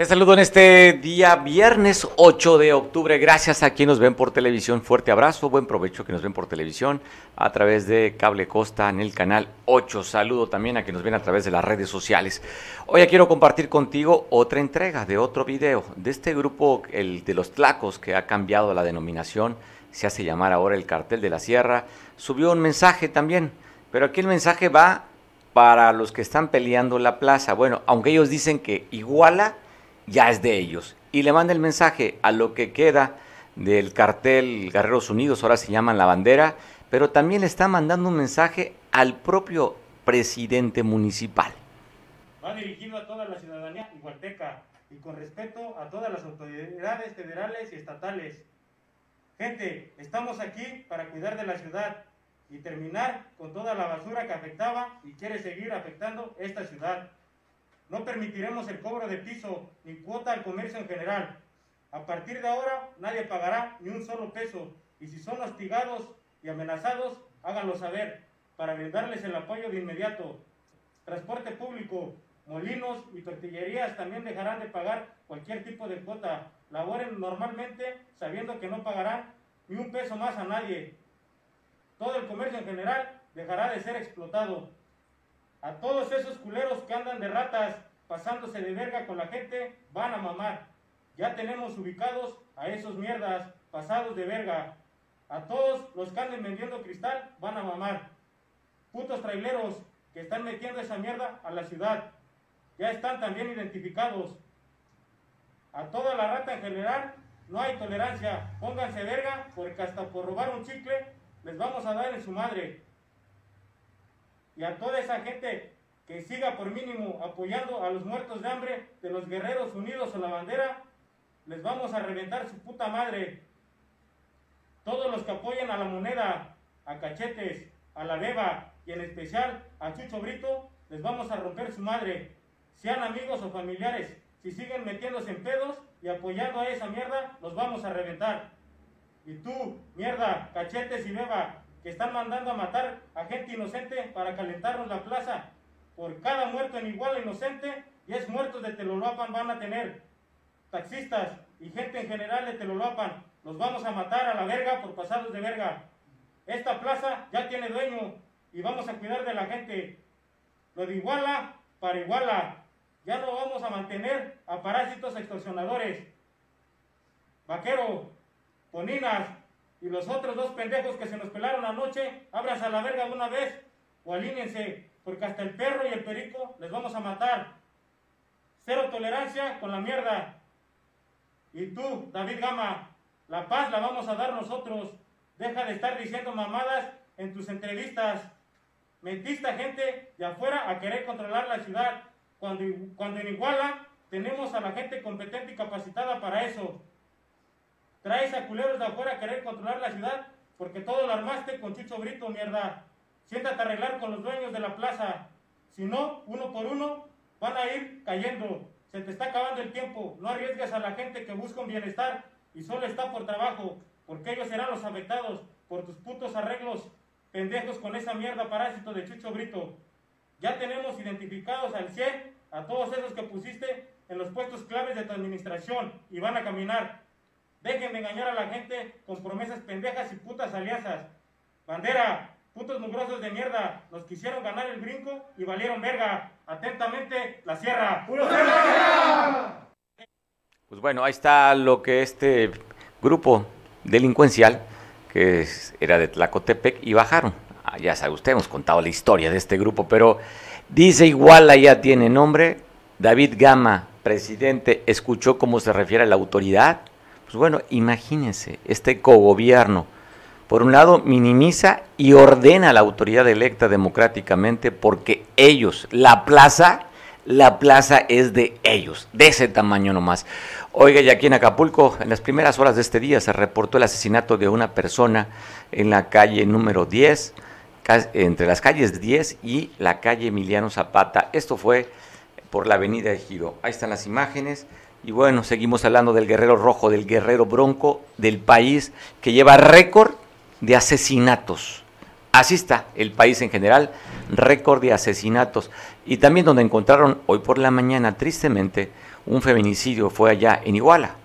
Te saludo en este día viernes 8 de octubre. Gracias a quienes nos ven por televisión. Fuerte abrazo, buen provecho que nos ven por televisión a través de Cable Costa en el canal 8. Saludo también a quienes nos ven a través de las redes sociales. Hoy quiero compartir contigo otra entrega de otro video de este grupo, el de los Tlacos, que ha cambiado la denominación. Se hace llamar ahora el Cartel de la Sierra. Subió un mensaje también, pero aquí el mensaje va para los que están peleando la plaza. Bueno, aunque ellos dicen que iguala ya es de ellos. Y le manda el mensaje a lo que queda del cartel Guerreros Unidos, ahora se llaman la bandera, pero también le está mandando un mensaje al propio presidente municipal. Va dirigido a toda la ciudadanía igualteca y con respeto a todas las autoridades federales y estatales. Gente, estamos aquí para cuidar de la ciudad y terminar con toda la basura que afectaba y quiere seguir afectando esta ciudad. No permitiremos el cobro de piso ni cuota al comercio en general. A partir de ahora nadie pagará ni un solo peso y si son hostigados y amenazados, háganlo saber para brindarles el apoyo de inmediato. Transporte público, molinos y tortillerías también dejarán de pagar cualquier tipo de cuota. Laboren normalmente sabiendo que no pagarán ni un peso más a nadie. Todo el comercio en general dejará de ser explotado. A todos esos culeros que andan de ratas pasándose de verga con la gente, van a mamar. Ya tenemos ubicados a esos mierdas pasados de verga. A todos los que anden vendiendo cristal, van a mamar. Putos traileros que están metiendo esa mierda a la ciudad. Ya están también identificados. A toda la rata en general, no hay tolerancia. Pónganse verga, porque hasta por robar un chicle, les vamos a dar en su madre y a toda esa gente que siga por mínimo apoyando a los muertos de hambre de los guerreros unidos a la bandera, les vamos a reventar su puta madre. Todos los que apoyen a la moneda, a Cachetes, a la Beba y en especial a Chucho Brito, les vamos a romper su madre. Sean amigos o familiares, si siguen metiéndose en pedos y apoyando a esa mierda, los vamos a reventar. Y tú, mierda, Cachetes y Beba, que están mandando a matar a gente inocente para calentarnos la plaza. Por cada muerto en igual inocente, 10 muertos de Teloloapan van a tener. Taxistas y gente en general de Teloloapan, los vamos a matar a la verga por pasados de verga. Esta plaza ya tiene dueño y vamos a cuidar de la gente. Lo de Iguala para Iguala. Ya no vamos a mantener a parásitos extorsionadores. Vaquero, Poninas, y los otros dos pendejos que se nos pelaron anoche, ábranse a la verga de una vez o alínense, porque hasta el perro y el perico les vamos a matar. Cero tolerancia con la mierda. Y tú, David Gama, la paz la vamos a dar nosotros. Deja de estar diciendo mamadas en tus entrevistas. Mentiste a gente de afuera a querer controlar la ciudad, cuando en Iguala tenemos a la gente competente y capacitada para eso. Traes a culeros de afuera a querer controlar la ciudad porque todo lo armaste con Chucho Brito, mierda. Siéntate a arreglar con los dueños de la plaza. Si no, uno por uno, van a ir cayendo. Se te está acabando el tiempo. No arriesgues a la gente que busca un bienestar y solo está por trabajo, porque ellos serán los afectados por tus putos arreglos pendejos con esa mierda parásito de Chucho Brito. Ya tenemos identificados al 100 a todos esos que pusiste en los puestos claves de tu administración y van a caminar. Dejen de engañar a la gente con promesas pendejas y putas alianzas. Bandera, putos mugrosos de mierda, nos quisieron ganar el brinco y valieron verga. Atentamente, la sierra. ¡Puro Pues bueno, ahí está lo que este grupo delincuencial, que era de Tlacotepec, y bajaron. Ah, ya sabe usted, hemos contado la historia de este grupo, pero dice igual, ya tiene nombre. David Gama, presidente, escuchó cómo se refiere a la autoridad pues bueno, imagínense, este cogobierno, por un lado, minimiza y ordena a la autoridad electa democráticamente porque ellos, la plaza, la plaza es de ellos, de ese tamaño nomás. Oiga, y aquí en Acapulco, en las primeras horas de este día se reportó el asesinato de una persona en la calle número 10, entre las calles 10 y la calle Emiliano Zapata. Esto fue por la avenida de Giro. Ahí están las imágenes. Y bueno, seguimos hablando del guerrero rojo, del guerrero bronco del país que lleva récord de asesinatos. Así está el país en general, récord de asesinatos. Y también donde encontraron hoy por la mañana, tristemente, un feminicidio, fue allá en Iguala,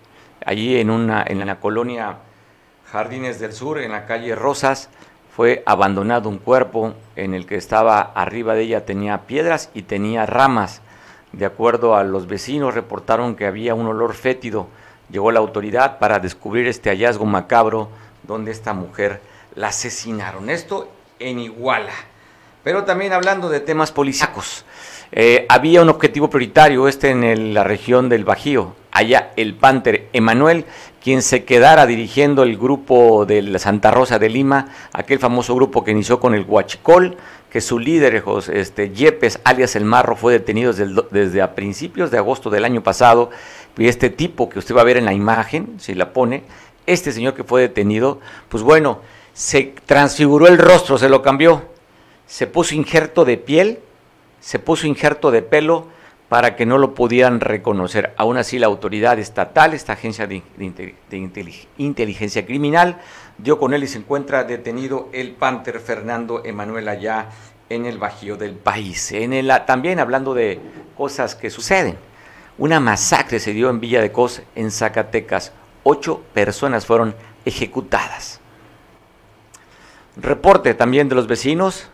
allí en, una, en la colonia Jardines del Sur, en la calle Rosas, fue abandonado un cuerpo en el que estaba arriba de ella tenía piedras y tenía ramas. De acuerdo a los vecinos, reportaron que había un olor fétido. Llegó la autoridad para descubrir este hallazgo macabro donde esta mujer la asesinaron. Esto en Iguala. Pero también hablando de temas policíacos. Eh, había un objetivo prioritario, este en la región del Bajío. Allá el Panther Emanuel quien se quedara dirigiendo el grupo de la Santa Rosa de Lima, aquel famoso grupo que inició con el Huachicol, que su líder, este, Yepes, alias El Marro, fue detenido desde, desde, a principios de agosto del año pasado. Y este tipo que usted va a ver en la imagen, si la pone, este señor que fue detenido, pues bueno, se transfiguró el rostro, se lo cambió, se puso injerto de piel, se puso injerto de pelo, para que no lo pudieran reconocer. Aún así, la autoridad estatal, esta agencia de, inteligencia criminal, dio con él y se encuentra detenido el Panther Fernando Emanuel allá en el Bajío del país. El, también hablando de cosas que suceden, una masacre se dio en Villa de Cos, en Zacatecas. Ocho personas fueron ejecutadas. Reporte también de los vecinos,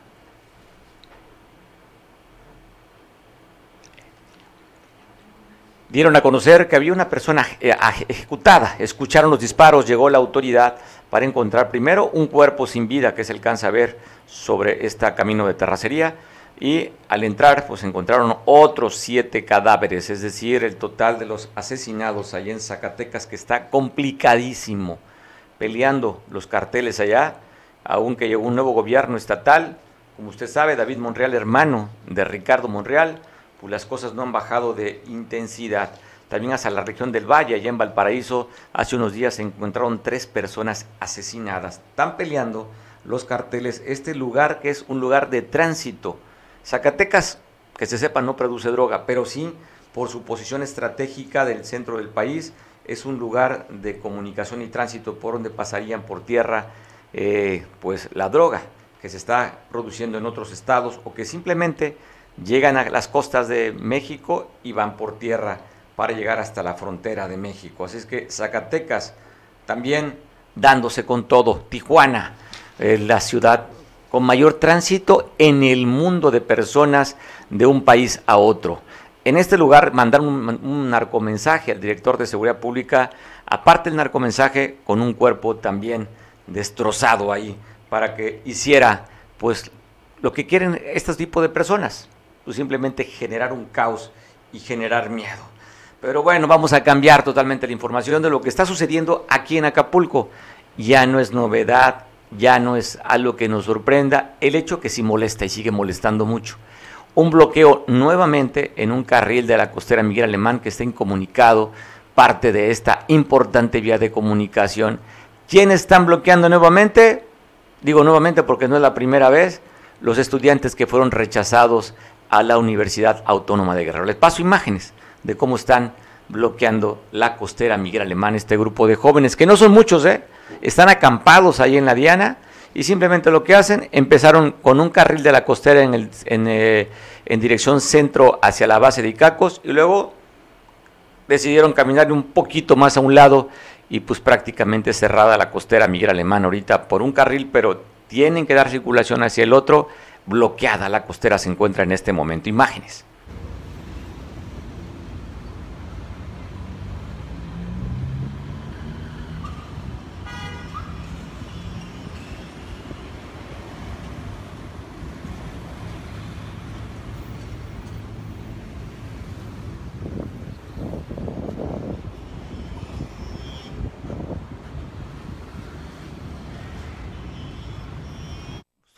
dieron a conocer que había una persona eh, ejecutada. Escucharon los disparos, llegó la autoridad para encontrar primero un cuerpo sin vida que se alcanza a ver sobre este camino de terracería y al entrar pues encontraron otros siete cadáveres, es decir, el total de los asesinados allá en Zacatecas que está complicadísimo, peleando los carteles allá, aunque llegó un nuevo gobierno estatal, como usted sabe, David Monreal, hermano de Ricardo Monreal, pues las cosas no han bajado de intensidad. También hasta la región del Valle, allá en Valparaíso, hace unos días se encontraron tres personas asesinadas. Están peleando los carteles este lugar que es un lugar de tránsito. Zacatecas, que se sepa, no produce droga, pero sí por su posición estratégica del centro del país, es un lugar de comunicación y tránsito por donde pasarían por tierra eh, pues la droga que se está produciendo en otros estados o que simplemente llegan a las costas de México y van por tierra para llegar hasta la frontera de México. Así es que Zacatecas también dándose con todo. Tijuana, eh, la ciudad con mayor tránsito en el mundo de personas de un país a otro. En este lugar mandaron un, narcomensaje al director de Seguridad Pública, aparte del narcomensaje, con un cuerpo también destrozado ahí, para que hiciera pues lo que quieren este tipo de personas, pues simplemente generar un caos y generar miedo. Pero bueno, vamos a cambiar totalmente la información de lo que está sucediendo aquí en Acapulco. Ya no es novedad, ya no es algo que nos sorprenda, el hecho que sí molesta y sigue molestando mucho. Un bloqueo nuevamente en un carril de la costera Miguel Alemán que está incomunicado, parte de esta importante vía de comunicación. ¿Quiénes están bloqueando nuevamente? Digo nuevamente porque no es la primera vez. Los estudiantes que fueron rechazados a la Universidad Autónoma de Guerrero. Les paso imágenes de cómo están bloqueando la costera Miguel Alemán, este grupo de jóvenes, que no son muchos, ¿eh? están acampados ahí en la Diana y simplemente lo que hacen, empezaron con un carril de la costera en, el, en, eh, en dirección centro hacia la base de Icacos y luego decidieron caminar un poquito más a un lado y pues prácticamente cerrada la costera Miguel Alemán ahorita por un carril, pero tienen que dar circulación hacia el otro bloqueada la costera se encuentra en este momento. Imágenes.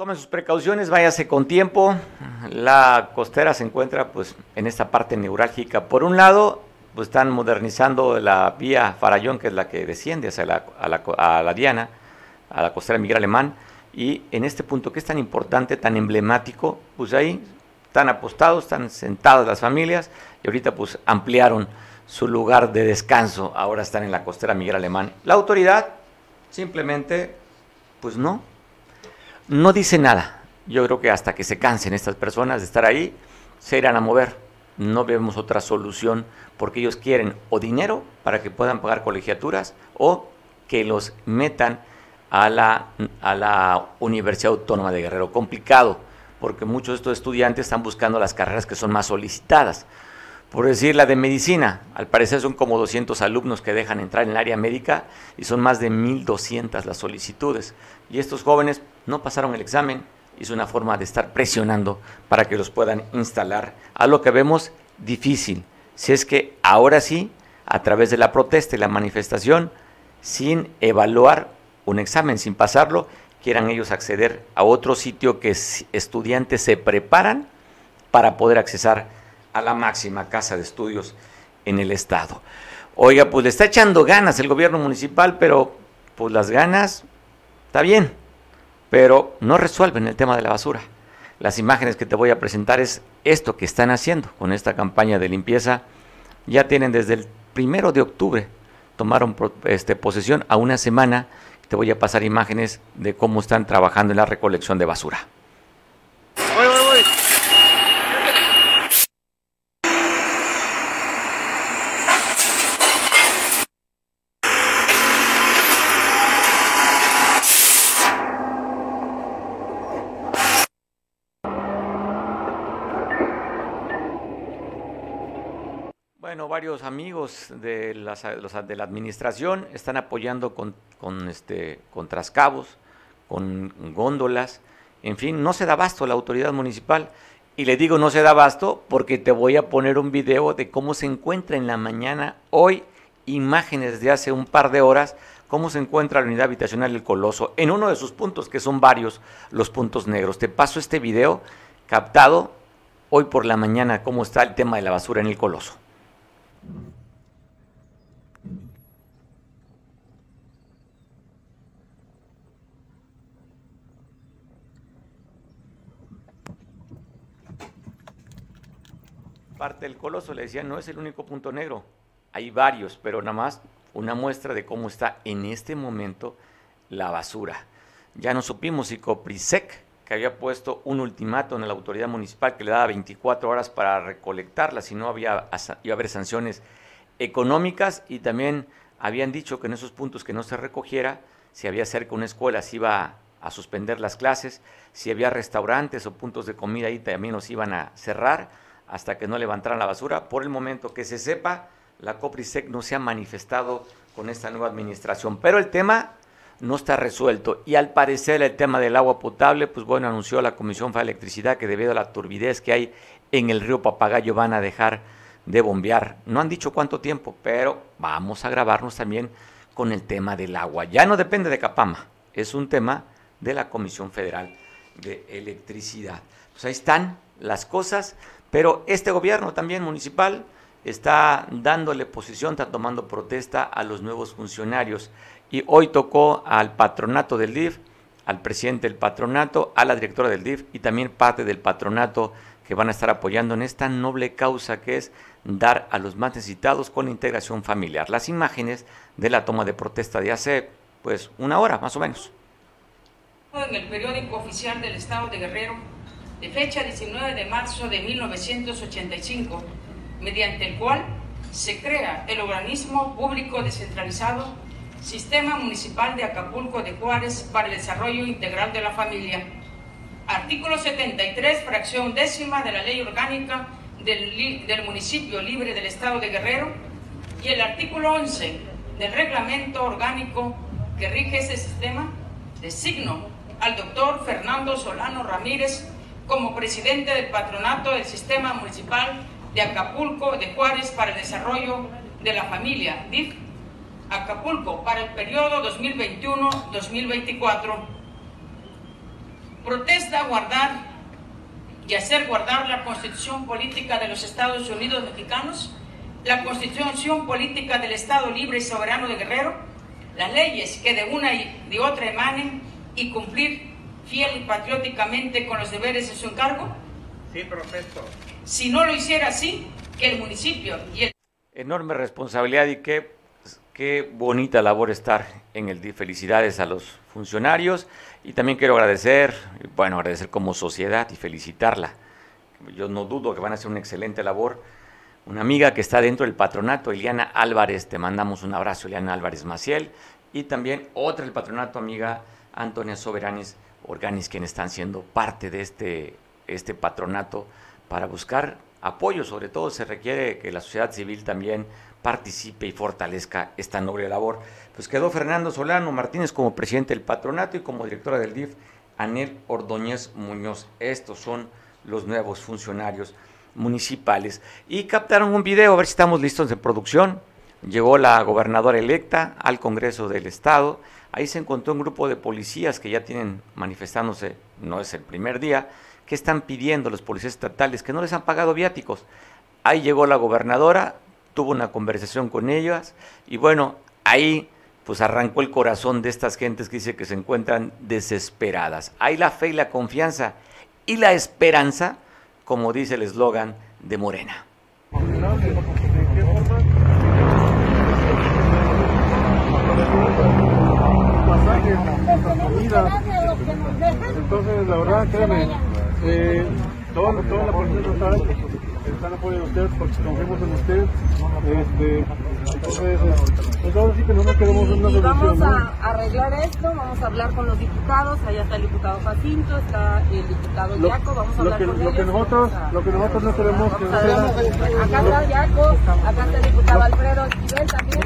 Tomen sus precauciones, váyase con tiempo. La costera se encuentra pues en esta parte neurálgica. Por un lado, pues están modernizando la vía Farallón, que es la que desciende hacia la, a, la, Diana, a la costera Miguel Alemán. Y en este punto que es tan importante, tan emblemático, pues ahí están apostados, están sentadas las familias y ahorita pues ampliaron su lugar de descanso. Ahora están en la costera Miguel Alemán. La autoridad simplemente, pues no, no dice nada. Yo creo que hasta que se cansen estas personas de estar ahí, se irán a mover. no vemos otra solución porque ellos quieren o dinero para que puedan pagar colegiaturas o que los metan a la, a la Universidad Autónoma de Guerrero. Complicado, porque muchos de estos estudiantes están buscando las carreras que son más solicitadas. Por decir, la de medicina, al parecer son como 200 alumnos que dejan entrar en el área médica y son más de 1.200 las solicitudes. Y estos jóvenes no pasaron el examen, es una forma de estar presionando para que los puedan instalar. A lo que vemos difícil, si es que ahora sí, a través de la protesta y la manifestación, sin evaluar un examen, sin pasarlo, quieran ellos acceder a otro sitio que estudiantes se preparan para poder accesar a la máxima casa de estudios en el estado. Oiga, pues le está echando ganas el gobierno municipal, pero pues las ganas, está bien, pero no resuelven el tema de la basura. Las imágenes que te voy a presentar es esto que están haciendo con esta campaña de limpieza. Ya tienen desde el primero de octubre, tomaron este, posesión a una semana. Te voy a pasar imágenes de cómo están trabajando en la recolección de basura. Varios amigos de, de la administración están apoyando con, con, este, con trascabos, con góndolas, en fin, no se da abasto la autoridad municipal. Y le digo no se da abasto porque te voy a poner un video de cómo se encuentra en la mañana hoy, imágenes de hace un par de horas, cómo se encuentra la unidad habitacional El Coloso, en uno de sus puntos, que son varios los puntos negros. Te paso este video captado hoy por la mañana, cómo está el tema de la basura en el Coloso. Parte del coloso le decía, no es el único punto negro, hay varios, pero nada más una muestra de cómo está en este momento la basura. Ya no supimos si Coprisec, que había puesto un ultimato en la autoridad municipal que le daba 24 horas para recolectarla, si no había, iba a haber sanciones económicas y también habían dicho que en esos puntos que no se recogiera, si había cerca una escuela se iba a suspender las clases, si había restaurantes o puntos de comida ahí también los iban a cerrar hasta que no levantaran la basura. Por el momento que se sepa, la COPRISEC no se ha manifestado con esta nueva administración, pero el tema no está resuelto. Y al parecer el tema del agua potable, pues bueno, anunció la Comisión de Electricidad que debido a la turbidez que hay en el río Papagayo van a dejar de bombear. No han dicho cuánto tiempo, pero vamos a grabarnos también con el tema del agua. Ya no depende de Capama, es un tema de la Comisión Federal de Electricidad. Pues ahí están las cosas, pero este gobierno también municipal está dándole posición, está tomando protesta a los nuevos funcionarios. Y hoy tocó al patronato del DIF, al presidente del patronato, a la directora del DIF y también parte del patronato que van a estar apoyando en esta noble causa que es dar a los más necesitados con integración familiar. Las imágenes de la toma de protesta de hace pues una hora más o menos. En el periódico oficial del Estado de Guerrero, de fecha 19 de marzo de 1985, mediante el cual se crea el organismo público descentralizado Sistema Municipal de Acapulco de Juárez para el Desarrollo Integral de la Familia. Artículo 73, fracción décima de la Ley Orgánica del, municipio libre del Estado de Guerrero y el artículo 11 del reglamento orgánico que rige ese sistema, designo al doctor Fernando Solano Ramírez como presidente del patronato del Sistema Municipal de Acapulco de Juárez para el Desarrollo de la Familia, Acapulco, para el periodo 2021-2024. Protesta guardar y hacer guardar la constitución política de los Estados Unidos mexicanos, la constitución política del Estado libre y soberano de Guerrero, las leyes que de una y de otra emanen y cumplir fiel y patrióticamente con los deberes de su encargo? Sí, profesor. Si no lo hiciera así, que el municipio y el... Enorme responsabilidad y qué, qué bonita labor estar en el DIF. Felicidades a los funcionarios y también quiero agradecer, bueno, agradecer como sociedad y felicitarla. yo no dudo que van a hacer una excelente labor. Una amiga que está dentro del patronato, Eliana Álvarez, te mandamos un abrazo, Eliana Álvarez Maciel, y también otra del patronato, amiga Antonia Soberanis Organis, quienes están siendo parte de este, este patronato para buscar apoyo. Sobre todo se requiere que la sociedad civil también participe y fortalezca esta noble labor. Pues quedó Fernando Solano Martínez como presidente del patronato y como directora del DIF, Anel Ordóñez Muñoz. Estos son los nuevos funcionarios municipales. Y captaron un video, a ver si estamos listos en producción. Llegó la gobernadora electa al Congreso del Estado. Ahí se encontró un grupo de policías que ya tienen manifestándose, no es el primer día, que están pidiendo los policías estatales que no les han pagado viáticos. Ahí llegó la gobernadora, tuvo una conversación con ellas y bueno, ahí pues arrancó el corazón de estas gentes que dice que se encuentran desesperadas. Hay la fe y la confianza y la esperanza, como dice el eslogan de Morena. Entonces, la verdad, créeme, eh, toda, toda la policía está están apoyando a usted porque confiamos en usted. Este, entonces, pues ahora sí que no nos queremos una solución. Vamos a arreglar esto, vamos a hablar con los diputados, allá está el diputado Jacinto, está el diputado Yaco, vamos a hablar lo que, con lo ellos. Que nosotros, lo que nosotros no queremos que sea... Acá está Yaco, acá está el diputado Alfredo Esquivel también.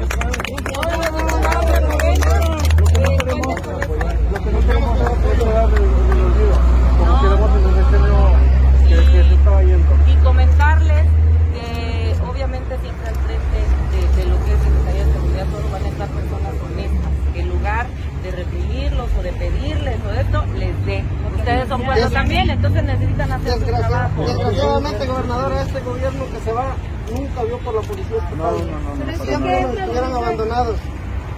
Lo que no queremos es dar el olvido, como queremos en el sexenio que, que se estaba yendo. Y comentarles que obviamente siempre al frente de, de lo que es Secretaría de Seguridad solo van a estar personas honestas, que en lugar de reprimirlos o de pedirles o esto, les dé. Ustedes son buenos también, entonces necesitan hacer su trabajo. Desgraciadamente, gobernadora, este gobierno que se va nunca vio por la policía. No, no, no. no, abandonados.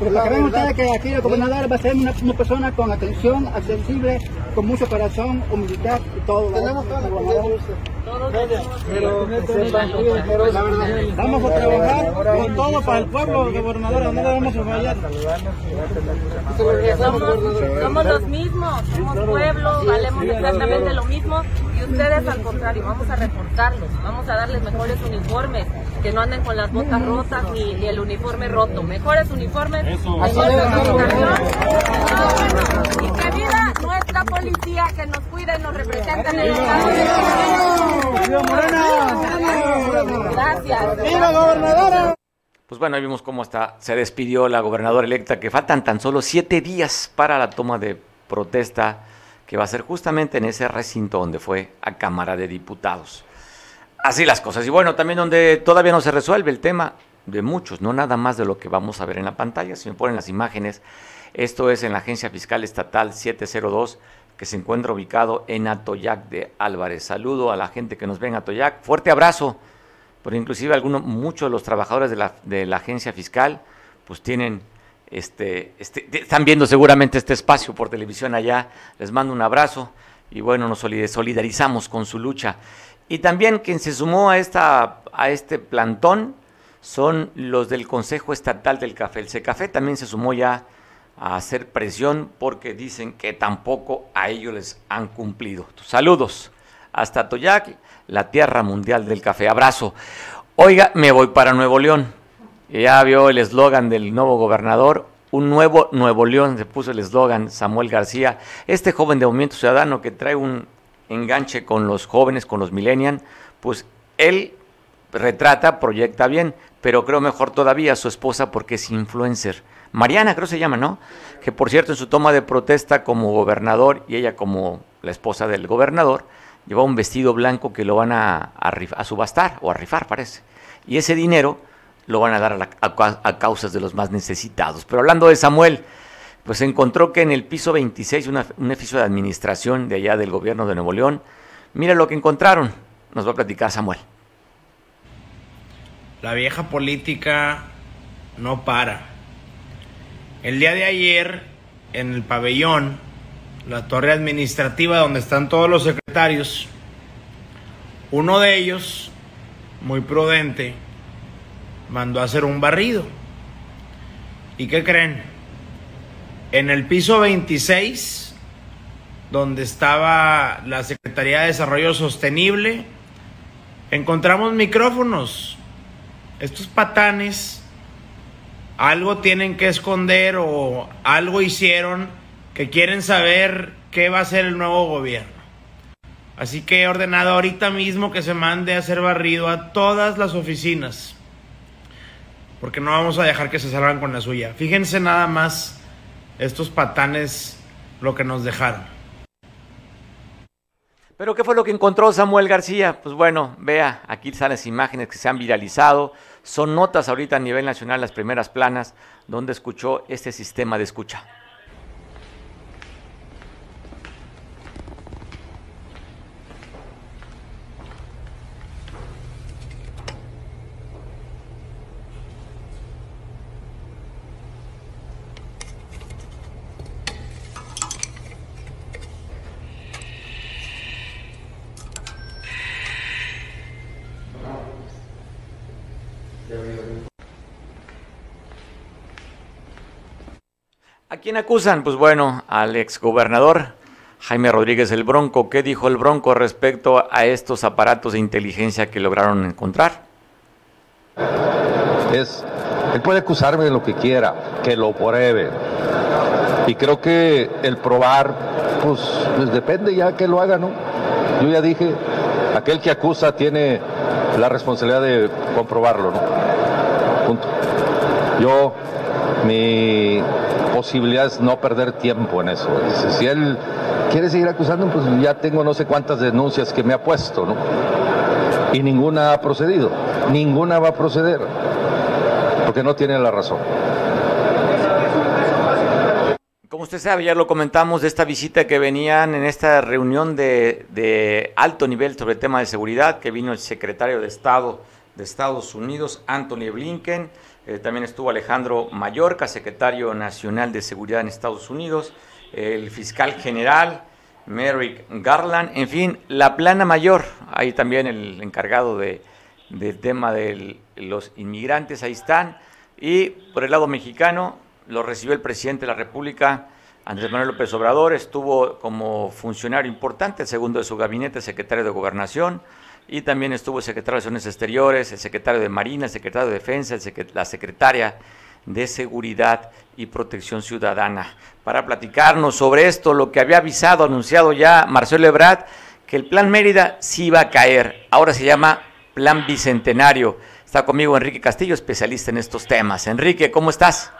Pero lo que creen ustedes que aquí el gobernador va a ser una, una, persona con atención, accesible, con mucho corazón, humildad y todo. Tenemos toda la confianza. Todos pero, pero la verdad, vamos a trabajar con todo para el pueblo, gobernadora, no le vamos a fallar. Somos, somos los mismos, somos pueblo, valemos exactamente lo mismo y ustedes al contrario, vamos a reforzarlos, vamos a darles mejores uniformes, que no anden con las botas rotas ni, ni el uniforme roto, mejores uniformes, mejor y que viva nuestra policía que nos cuida y nos representa en el Estado Gracias. ¡Viva gobernadora! Pues bueno, ahí vimos cómo está, se despidió la gobernadora electa, que faltan tan solo siete días para la toma de protesta que va a ser justamente en ese recinto donde fue a Cámara de Diputados. Así las cosas. Y bueno, también donde todavía no se resuelve el tema de muchos, no nada más de lo que vamos a ver en la pantalla, si me ponen las imágenes, esto es en la Agencia Fiscal Estatal 702, que se encuentra ubicado en Atoyac de Álvarez. Saludo a la gente que nos ve en Atoyac, fuerte abrazo, pero inclusive algunos, muchos de los trabajadores de la, de la Agencia Fiscal, pues tienen este, este, están viendo seguramente este espacio por televisión allá. Les mando un abrazo y bueno, nos solidarizamos con su lucha. Y también quien se sumó a, esta, a este plantón son los del Consejo Estatal del Café. El Secafé también se sumó ya a hacer presión porque dicen que tampoco a ellos les han cumplido. Saludos hasta Toyac, la tierra mundial del café. Abrazo. Oiga, me voy para Nuevo León. Ya vio el eslogan del nuevo gobernador, un nuevo Nuevo León, se puso el eslogan Samuel García, este joven de Movimiento Ciudadano que trae un enganche con los jóvenes, con los millennials, pues él retrata, proyecta bien, pero creo mejor todavía a su esposa porque es influencer. Mariana creo se llama, ¿no? Que por cierto en su toma de protesta como gobernador y ella como la esposa del gobernador, lleva un vestido blanco que lo van a, subastar o a rifar, parece. Y ese dinero lo van a dar a, la, a, causas de los más necesitados. Pero hablando de Samuel, pues encontró que en el piso 26, una, un edificio de administración de allá del gobierno de Nuevo León, mira lo que encontraron. Nos va a platicar Samuel. La vieja política no para. El día de ayer, en el pabellón, la torre administrativa donde están todos los secretarios, uno de ellos, muy prudente, mandó a hacer un barrido. ¿Y qué creen? En el piso 26, donde estaba la Secretaría de Desarrollo Sostenible, encontramos micrófonos. Estos patanes algo tienen que esconder o algo hicieron que quieren saber qué va a hacer el nuevo gobierno. Así que he ordenado ahorita mismo que se mande a hacer barrido a todas las oficinas. Porque no vamos a dejar que se salgan con la suya. Fíjense nada más estos patanes lo que nos dejaron. Pero ¿qué fue lo que encontró Samuel García? Pues bueno, vea, aquí están las imágenes que se han viralizado. Son notas ahorita a nivel nacional, las primeras planas, donde escuchó este sistema de escucha. Quién acusan? Pues bueno, al exgobernador Jaime Rodríguez el Bronco. ¿Qué dijo el Bronco respecto a estos aparatos de inteligencia que lograron encontrar? Es, él puede acusarme de lo que quiera, que lo pruebe. Y creo que el probar, pues, pues depende ya que lo haga, ¿no? Yo ya dije, aquel que acusa tiene la responsabilidad de comprobarlo, ¿no? Punto. Yo, mi posibilidad es no perder tiempo en eso. Si él quiere seguir acusando, pues ya tengo no sé cuántas denuncias que me ha puesto, ¿no? Y ninguna ha procedido, ninguna va a proceder, porque no tiene la razón. Como usted sabe, ya lo comentamos de esta visita que venían en esta reunión de, de alto nivel sobre el tema de seguridad, que vino el secretario de Estado de Estados Unidos, Anthony Blinken, eh, también estuvo Alejandro Mallorca, secretario nacional de Seguridad en Estados Unidos, el fiscal general Merrick Garland, en fin, la plana mayor, ahí también el encargado de, del tema de los inmigrantes, ahí están, y por el lado mexicano lo recibió el presidente de la República, Andrés Manuel López Obrador, estuvo como funcionario importante, segundo de su gabinete, secretario de Gobernación, y también estuvo el secretario de Relaciones Exteriores, el secretario de Marina, el secretario de Defensa, la secretaria de Seguridad y Protección Ciudadana, para platicarnos sobre esto, lo que había avisado, anunciado ya Marcelo Ebrard, que el Plan Mérida sí iba a caer, ahora se llama Plan Bicentenario. Está conmigo Enrique Castillo, especialista en estos temas. Enrique, ¿cómo estás?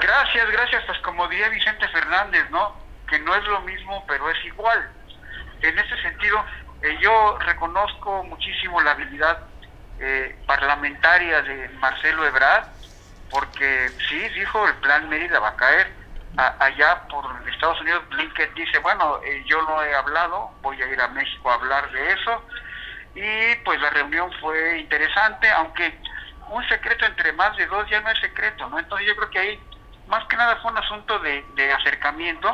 Gracias, gracias. Pues como diría Vicente Fernández, ¿no? Que no es lo mismo, pero es igual. En ese sentido, eh, yo reconozco muchísimo la habilidad eh, parlamentaria de Marcelo Ebrard, porque sí, dijo, el plan Mérida va a caer. allá por Estados Unidos, Blinken dice, bueno, eh, yo no he hablado, voy a ir a México a hablar de eso. Y pues la reunión fue interesante, aunque un secreto entre más de dos ya no es secreto, ¿no? Entonces yo creo que ahí, más que nada fue un asunto de, de acercamiento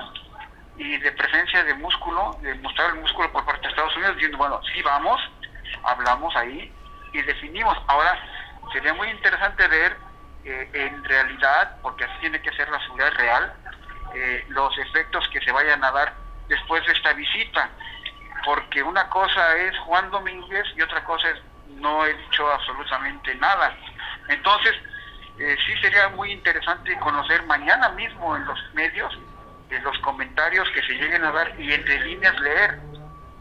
y de presencia de músculo, de mostrar el músculo por parte de Estados Unidos, diciendo, bueno, sí vamos, hablamos ahí y definimos. Ahora, sería muy interesante ver eh, en realidad, porque así tiene que ser la seguridad real, eh, los efectos que se vayan a dar después de esta visita. Porque una cosa es Juan Domínguez y otra cosa es no he dicho absolutamente nada. Entonces, eh, sí sería muy interesante conocer mañana mismo en los medios los comentarios que se lleguen a dar y entre líneas leer.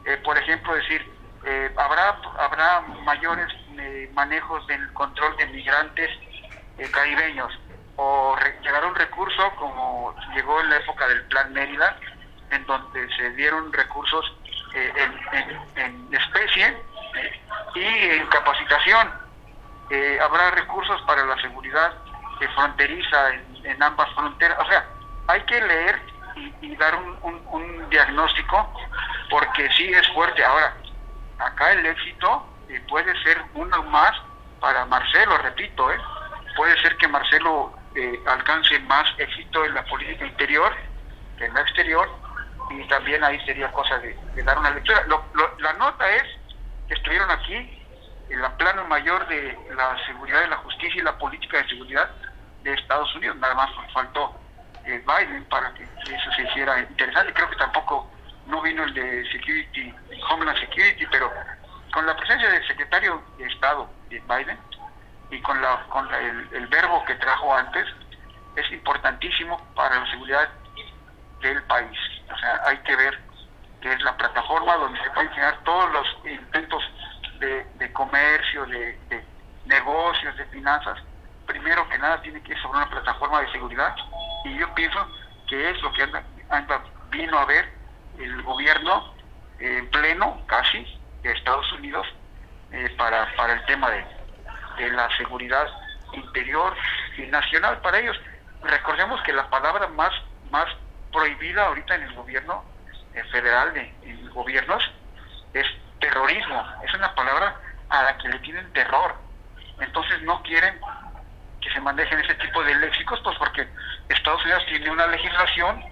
Eh, por ejemplo, decir, eh, habrá, habrá mayores eh, manejos del control de migrantes caribeños o llegará un recurso como llegó en la época del Plan Mérida, en donde se dieron recursos en, especie y en capacitación. habrá recursos para la seguridad fronteriza en, en ambas fronteras. O sea, hay que leer y, dar un, un, diagnóstico, porque sí es fuerte. Ahora, acá el éxito eh, puede ser uno más para Marcelo, repito, ¿eh? puede ser que Marcelo eh, alcance más éxito en la política interior que en la exterior, y también ahí sería cosa de, dar una lectura. la nota es que estuvieron aquí en la plano mayor de la seguridad de la justicia y la política de seguridad de Estados Unidos, nada más faltó Biden para que eso se hiciera interesante. Creo que tampoco no vino el de Security, Homeland Security, pero con la presencia del secretario de Estado de Biden y con, la, con el, el verbo que trajo antes, es importantísimo para la seguridad del país. O sea, hay que ver que es la plataforma donde se pueden generar todos los intentos de, comercio, de, negocios, de finanzas. Primero que nada tiene que ir sobre una plataforma de seguridad y yo pienso que es lo que anda, anda, vino a ver el gobierno en pleno casi de Estados Unidos eh, para, para el tema de, de la seguridad interior y nacional para ellos. Recordemos que la palabra más, más prohibida ahorita en el gobierno eh, federal, de, en gobiernos, es terrorismo. Es una palabra a la que le tienen terror. Entonces no quieren que se manejen ese tipo de léxicos, pues porque Estados Unidos tiene una legislación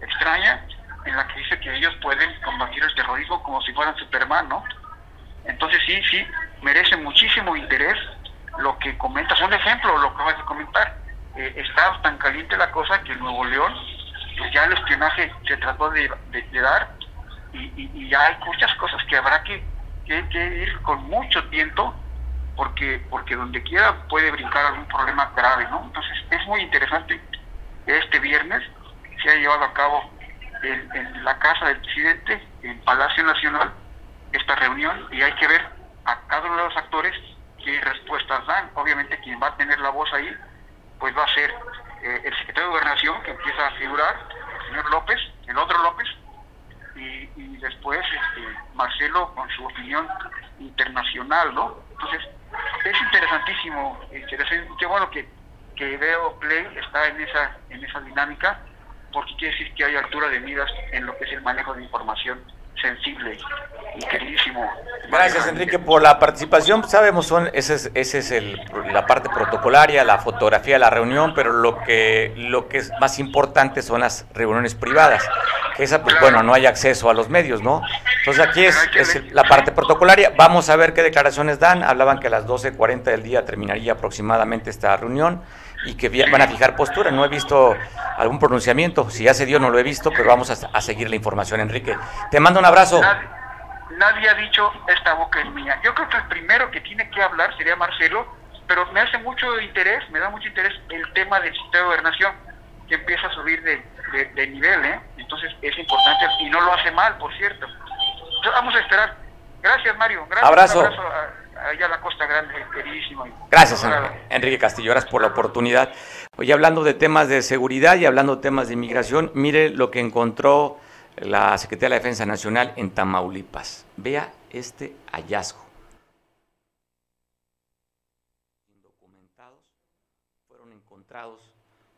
extraña en la que dice que ellos pueden combatir el terrorismo como si fueran Superman, ¿no? Entonces sí, sí, merece muchísimo interés lo que comentas. Un ejemplo, lo que vas a comentar. Eh, está tan caliente la cosa que en Nuevo León pues ya el espionaje se trató de, de, de dar y, y, y, ya hay muchas cosas que habrá que, que, que, ir con mucho tiempo porque porque donde quiera puede brincar algún problema grave, ¿no? Entonces es muy interesante este viernes se ha llevado a cabo en, en la casa del presidente, en Palacio Nacional, esta reunión y hay que ver a cada uno de los actores qué respuestas dan. Obviamente quien va a tener la voz ahí, pues va a ser eh, el secretario de Gobernación, que empieza a figurar, el señor López, el otro López, y, y después este, Marcelo con su opinión internacional, ¿no? Entonces, es interesantísimo, interesante, qué bueno que, que veo Play está en esa, en esa dinámica, porque quiere decir que hay altura de miras en lo que es el manejo de información sensible y queridísimo. Gracias Enrique por la participación. Sabemos son ese es, ese es el, la parte protocolaria, la fotografía de la reunión, pero lo que lo que es más importante son las reuniones privadas. Que esa pues bueno no hay acceso a los medios, ¿no? Entonces aquí es, es la parte protocolaria. Vamos a ver qué declaraciones dan. Hablaban que a las 12:40 del día terminaría aproximadamente esta reunión y que van a fijar postura. No he visto algún pronunciamiento. Si ya se dio, no lo he visto, pero vamos a, a seguir la información, Enrique. Te mando un abrazo. Nadie, nadie, ha dicho esta boca es mía. Yo creo que el primero que tiene que hablar sería Marcelo, pero me hace mucho interés, me da mucho interés el tema del sistema de gobernación, que empieza a subir de, de, de nivel, ¿eh? Entonces es importante y no lo hace mal, por cierto. Entonces, vamos a esperar. Gracias, Mario. Gracias, abrazo. Un abrazo a, allá la Costa Grande, queridísimo. Gracias, Enrique Castillo. Gracias por la oportunidad. Hoy hablando de temas de seguridad y hablando de temas de inmigración, mire lo que encontró la Secretaría de la Defensa Nacional en Tamaulipas. Vea este hallazgo. Indocumentados fueron encontrados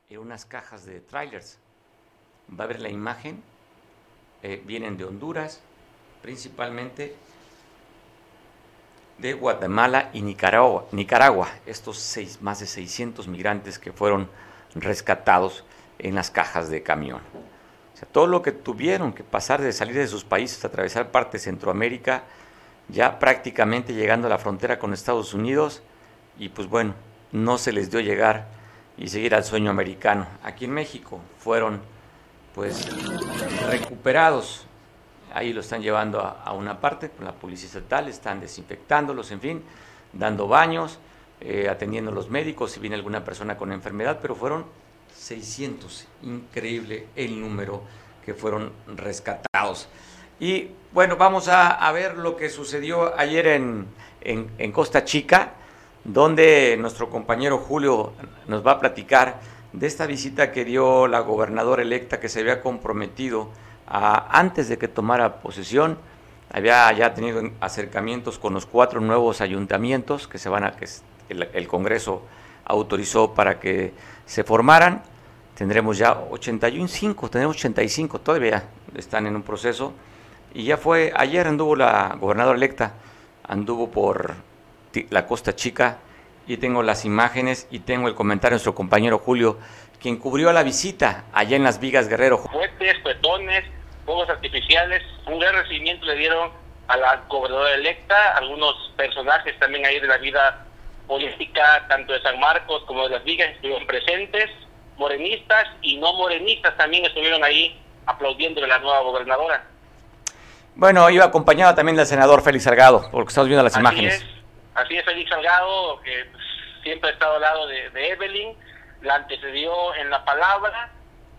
en unas cajas de trailers. Va a ver la imagen. Eh, vienen de Honduras, principalmente de Guatemala y Nicaragua. Nicaragua estos seis, más de 600 migrantes que fueron rescatados en las cajas de camión. O sea, todo lo que tuvieron que pasar de salir de sus países, atravesar parte de Centroamérica, ya prácticamente llegando a la frontera con Estados Unidos, y pues bueno, no se les dio llegar y seguir al sueño americano. Aquí en México fueron pues recuperados ahí lo están llevando a, una parte con la policía estatal, están desinfectándolos, en fin, dando baños, eh, atendiendo a los médicos si viene alguna persona con enfermedad, pero fueron 600, increíble el número que fueron rescatados. Y bueno, vamos a, ver lo que sucedió ayer en, en Costa Chica, donde nuestro compañero Julio nos va a platicar de esta visita que dio la gobernadora electa que se había comprometido antes de que tomara posesión, había ya tenido acercamientos con los cuatro nuevos ayuntamientos que se van a que el, el, Congreso autorizó para que se formaran. Tendremos ya 81, 5, tenemos 85, todavía están en un proceso. Y ya fue, ayer anduvo la gobernadora electa, anduvo por la Costa Chica, y tengo las imágenes y tengo el comentario de nuestro compañero Julio, quien cubrió la visita allá en las Vigas Guerrero. Fuertes, petones, fuegos artificiales, un gran recibimiento le dieron a la gobernadora electa, algunos personajes también ahí de la vida política, tanto de San Marcos como de las Vigas, estuvieron presentes, morenistas y no morenistas también estuvieron ahí aplaudiendo a la nueva gobernadora. Bueno, iba acompañado también del senador Félix Salgado, porque estamos viendo las Así imágenes. es, así es, Félix Salgado, que siempre ha estado al lado de, de Evelyn, la antecedió en la palabra,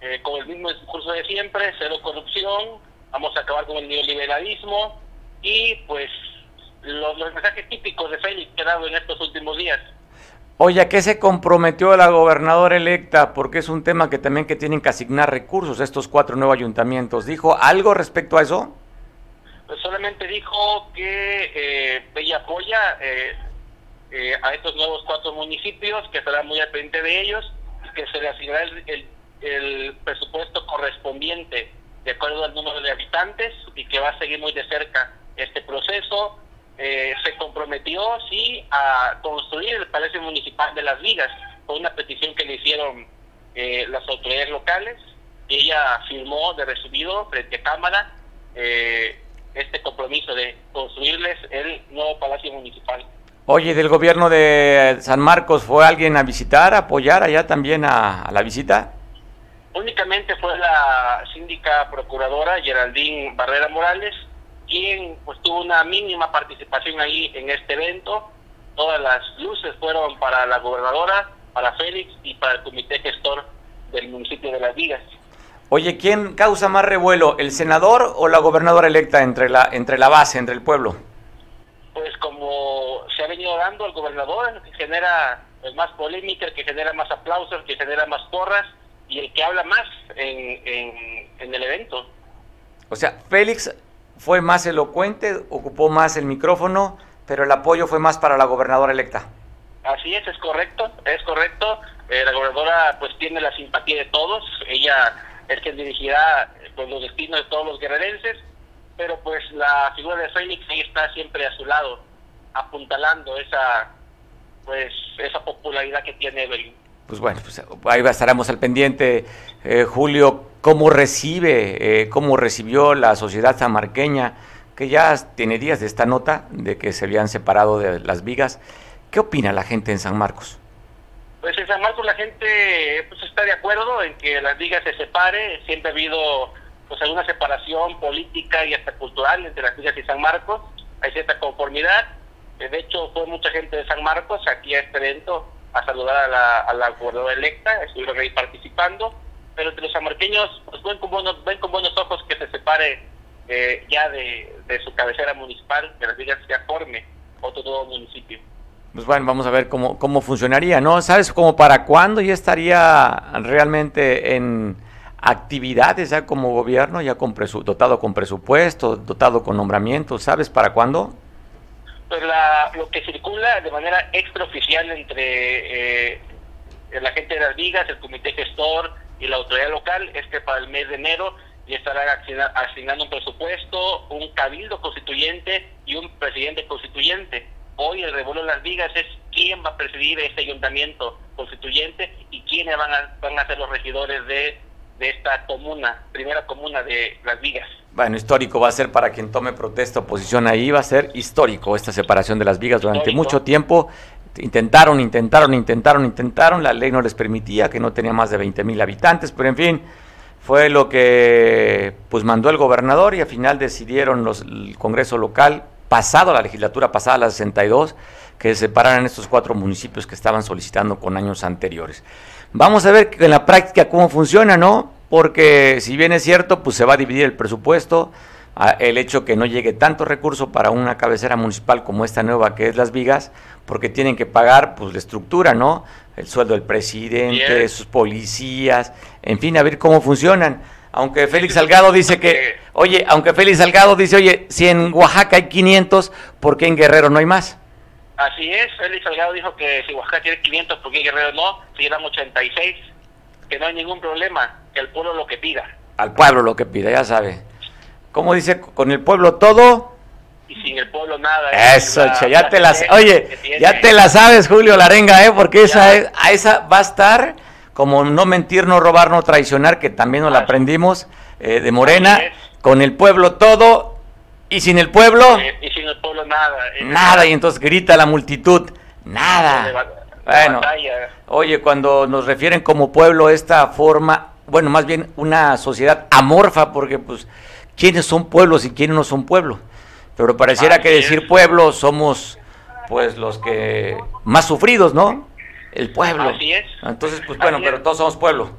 eh, con el mismo discurso de siempre, cero corrupción, vamos a acabar con el neoliberalismo y pues los, los mensajes típicos de Félix que ha dado en estos últimos días. Oye, ¿a qué se comprometió la gobernadora electa? Porque es un tema que también que tienen que asignar recursos a estos cuatro nuevos ayuntamientos. ¿Dijo algo respecto a eso? Pues solamente dijo que eh, ella apoya eh, eh, a estos nuevos cuatro municipios, que estará muy al pendiente de ellos, que se le asignará el, el- presupuesto correspondiente de acuerdo al número de habitantes y que va a seguir muy de cerca este proceso. Eh, se comprometió, sí, a construir el Palacio Municipal de Las Vigas, con una petición que le hicieron eh, las autoridades locales. Y ella firmó de recibido frente a Cámara eh, este compromiso de construirles el nuevo Palacio Municipal. Oye, del gobierno de San Marcos, ¿fue alguien a visitar, a apoyar allá también a, a la visita? Únicamente fue la síndica procuradora Geraldine Barrera Morales quien pues tuvo una mínima participación ahí en este evento. Todas las luces fueron para la gobernadora, para Félix y para el comité gestor del municipio de Las Vigas. Oye, ¿quién causa más revuelo, el senador o la gobernadora electa entre la, entre la base, entre el pueblo? Pues como se ha venido dando el gobernador, el que genera pues, más polémica, el que genera más aplausos, el que genera más porras y el que habla más en, en, en el evento. O sea, Félix fue más elocuente, ocupó más el micrófono, pero el apoyo fue más para la gobernadora electa. Así es, es correcto, es correcto. Eh, la gobernadora pues tiene la simpatía de todos, ella es quien dirigirá pues, los destinos de todos los guerrerenses, pero pues la figura de Félix ahí está siempre a su lado, apuntalando esa pues esa popularidad que tiene Evelyn. Pues bueno, pues ahí estaremos al pendiente. Eh, Julio, ¿cómo recibe, eh, cómo recibió la sociedad samarqueña, que ya tiene días de esta nota de que se habían separado de las vigas? ¿Qué opina la gente en San Marcos? Pues en San Marcos la gente pues está de acuerdo en que las ligas se separe, siempre ha habido pues alguna separación política y hasta cultural entre las ligas y San Marcos, hay cierta conformidad, Eh, de hecho fue mucha gente de San Marcos aquí a este evento a saludar a la, a la gobernadora electa, estuvieron ahí participando, pero entre los sanmarqueños pues ven con buenos, ven con buenos ojos que se separe eh, ya de, de su cabecera municipal, que las ligas ya forme otro nuevo municipio. Pues bueno, vamos a ver cómo, cómo funcionaría, ¿no? ¿Sabes como para cuándo ya estaría realmente en actividades ya como gobierno, ya con dotado con presupuesto, dotado con nombramientos? ¿Sabes para cuándo? Pues la, lo que circula de manera extraoficial entre eh, la gente de las ligas, el comité gestor y la autoridad local es que para el mes de enero ya asigna- asignando un presupuesto, un cabildo constituyente y un presidente constituyente. Hoy el revuelo de las ligas es quién va a presidir este ayuntamiento constituyente y quiénes van a, van a ser los regidores de, de esta comuna, primera comuna de las ligas. Bueno, histórico va a ser para quien tome protesta o posición ahí, va a ser histórico esta separación de las vigas durante Histórico. mucho tiempo. Intentaron, intentaron, intentaron, intentaron, la ley no les permitía, que no tenía más de 20 mil habitantes, pero en fin, fue lo que pues mandó el gobernador y al final decidieron los, el Congreso local, pasado la legislatura pasada, la 62, que separaran estos cuatro municipios que estaban solicitando con años anteriores. Vamos a ver en la práctica cómo funciona, ¿no? Porque si bien es cierto, pues se va a dividir el presupuesto, el hecho que no llegue tanto recurso para una cabecera municipal como esta nueva que es Las Vigas, porque tienen que pagar pues la estructura, ¿no? El sueldo del presidente, Bien. sus policías, en fin, a ver cómo funcionan. Aunque Félix Salgado dice que, oye, aunque Félix Salgado dice, oye, si en Oaxaca hay 500, ¿por qué en Guerrero no hay más? Así es, Félix Salgado dijo que si Oaxaca tiene 500, ¿por qué Guerrero no? Si eran 86, que no hay ningún problema, que el pueblo lo que pida. Al pueblo lo que pida, ya sabe. ¿Cómo dice? Con el pueblo todo. Y sin el pueblo nada. Eso, Es la che, ya te la frase Oye, ya te la sabes, Julio Larenga, ¿eh? Porque esa, es- a esa va a estar como no mentir, no robar, no traicionar, que también nos la aprendimos eh, de Morena. Con el pueblo todo y sin el pueblo, Eh, Y sin el pueblo nada. Es nada. Y entonces grita la multitud, nada. Bueno, oye, cuando nos refieren como pueblo esta forma, bueno, más bien una sociedad amorfa, porque pues quiénes son pueblos y quiénes no son pueblos. Pero pareciera que decir pueblo somos pues los que más sufridos, ¿no? El pueblo. Así es. Entonces, pues bueno, pero todos somos pueblo.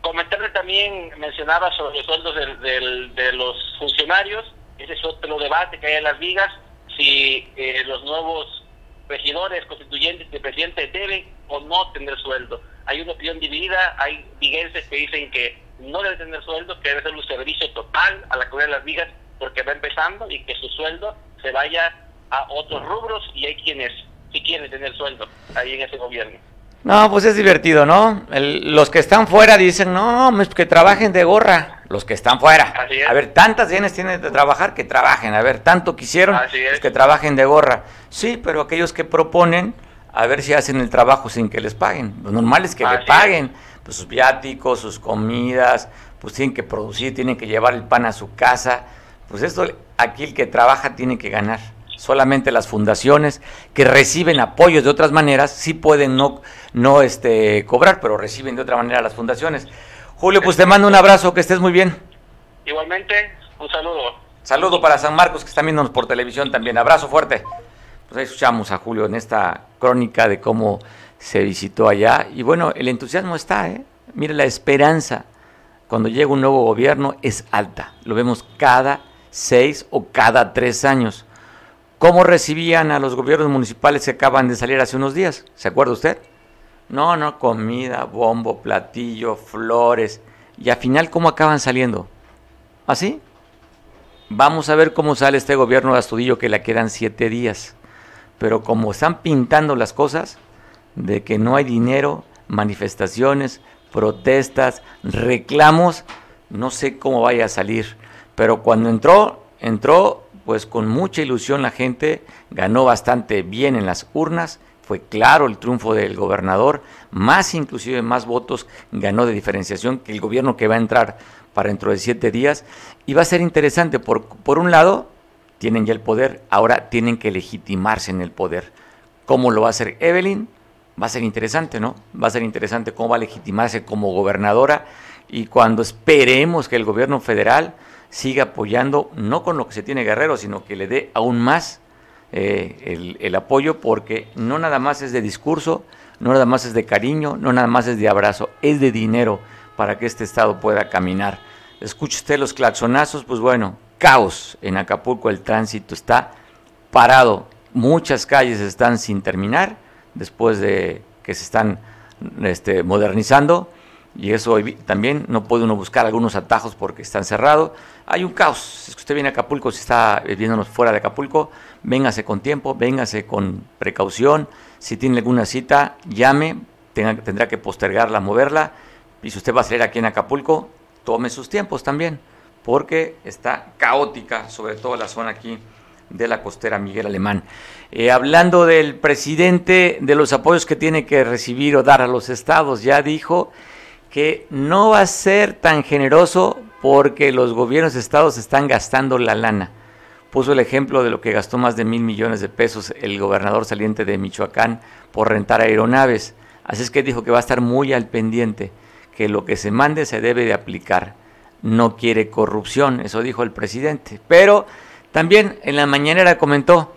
Comentarle también, mencionaba sobre los sueldos de los funcionarios, ese es otro debate que hay en las vigas, si eh, los nuevos regidores constituyentes de presidente deben o no tener sueldo. Hay una opinión dividida, hay viguenses que dicen que no debe tener sueldo, que debe ser un servicio total a la comunidad de las vigas porque va empezando y que su sueldo se vaya a otros rubros y hay quienes sí quieren tener sueldo ahí en ese gobierno. No, pues es divertido, ¿no? los que están fuera dicen, no, que trabajen de gorra. Los que están fuera. A ver, tantas bienes tienen de trabajar que trabajen. A ver, tanto quisieron pues que trabajen de gorra. Sí, pero aquellos que proponen, a ver si hacen el trabajo sin que les paguen. Lo normal es que le paguen. Pues sus viáticos, sus comidas, pues tienen que producir, tienen que llevar el pan a su casa. Pues esto, aquí el que trabaja tiene que ganar solamente las fundaciones que reciben apoyos de otras maneras sí pueden no, no este, cobrar, pero reciben de otra manera las fundaciones. Julio, pues te mando un abrazo, que estés muy bien. Igualmente, un saludo. Saludo para San Marcos, que están viéndonos por televisión también. Abrazo fuerte. Pues ahí escuchamos a Julio en esta crónica de cómo se visitó allá. Y bueno, el entusiasmo está, ¿eh? Mire, la esperanza cuando llega un nuevo gobierno es alta. Lo vemos cada seis o cada tres años. ¿Cómo recibían a los gobiernos municipales que acaban de salir hace unos días? ¿Se acuerda usted? No, no, comida, bombo, platillo, flores. Y al final, ¿cómo acaban saliendo? ¿Así? Vamos a ver cómo sale este gobierno de Astudillo que le quedan siete días. Pero como están pintando las cosas, de que no hay dinero, manifestaciones, protestas, reclamos, no sé cómo vaya a salir. Pero cuando entró, entró pues con mucha ilusión la gente ganó bastante bien en las urnas, fue claro el triunfo del gobernador, más inclusive más votos ganó de diferenciación que el gobierno que va a entrar para dentro de siete días. Y va a ser interesante, por, por un lado, tienen ya el poder, ahora tienen que legitimarse en el poder. ¿Cómo lo va a hacer Evelyn? Va a ser interesante, ¿no? Va a ser interesante cómo va a legitimarse como gobernadora y cuando esperemos que el gobierno federal siga apoyando, no con lo que se tiene Guerrero, sino que le dé aún más eh, el, apoyo, porque no nada más es de discurso, no nada más es de cariño, no nada más es de abrazo, es de dinero para que este Estado pueda caminar. Escuche usted los claxonazos, pues bueno, caos en Acapulco, el tránsito está parado, muchas calles están sin terminar después de que se están este, modernizando y eso también no puede uno buscar algunos atajos porque están cerrados hay un caos. Si usted viene a Acapulco, si está viéndonos fuera de Acapulco, véngase con tiempo, véngase con precaución. Si tiene alguna cita, llame, tendrá que postergarla, moverla. Y si usted va a salir aquí en Acapulco, tome sus tiempos también, porque está caótica, sobre todo la zona aquí de la costera Miguel Alemán. Eh, hablando del presidente, de los apoyos que tiene que recibir o dar a los estados, ya dijo que no va a ser tan generoso porque los gobiernos de estados están gastando la lana. Puso el ejemplo de lo que gastó más de mil millones de pesos el gobernador saliente de Michoacán por rentar aeronaves. Así es que dijo que va a estar muy al pendiente, que lo que se mande se debe de aplicar. No quiere corrupción, eso dijo el presidente. Pero también en la mañanera comentó,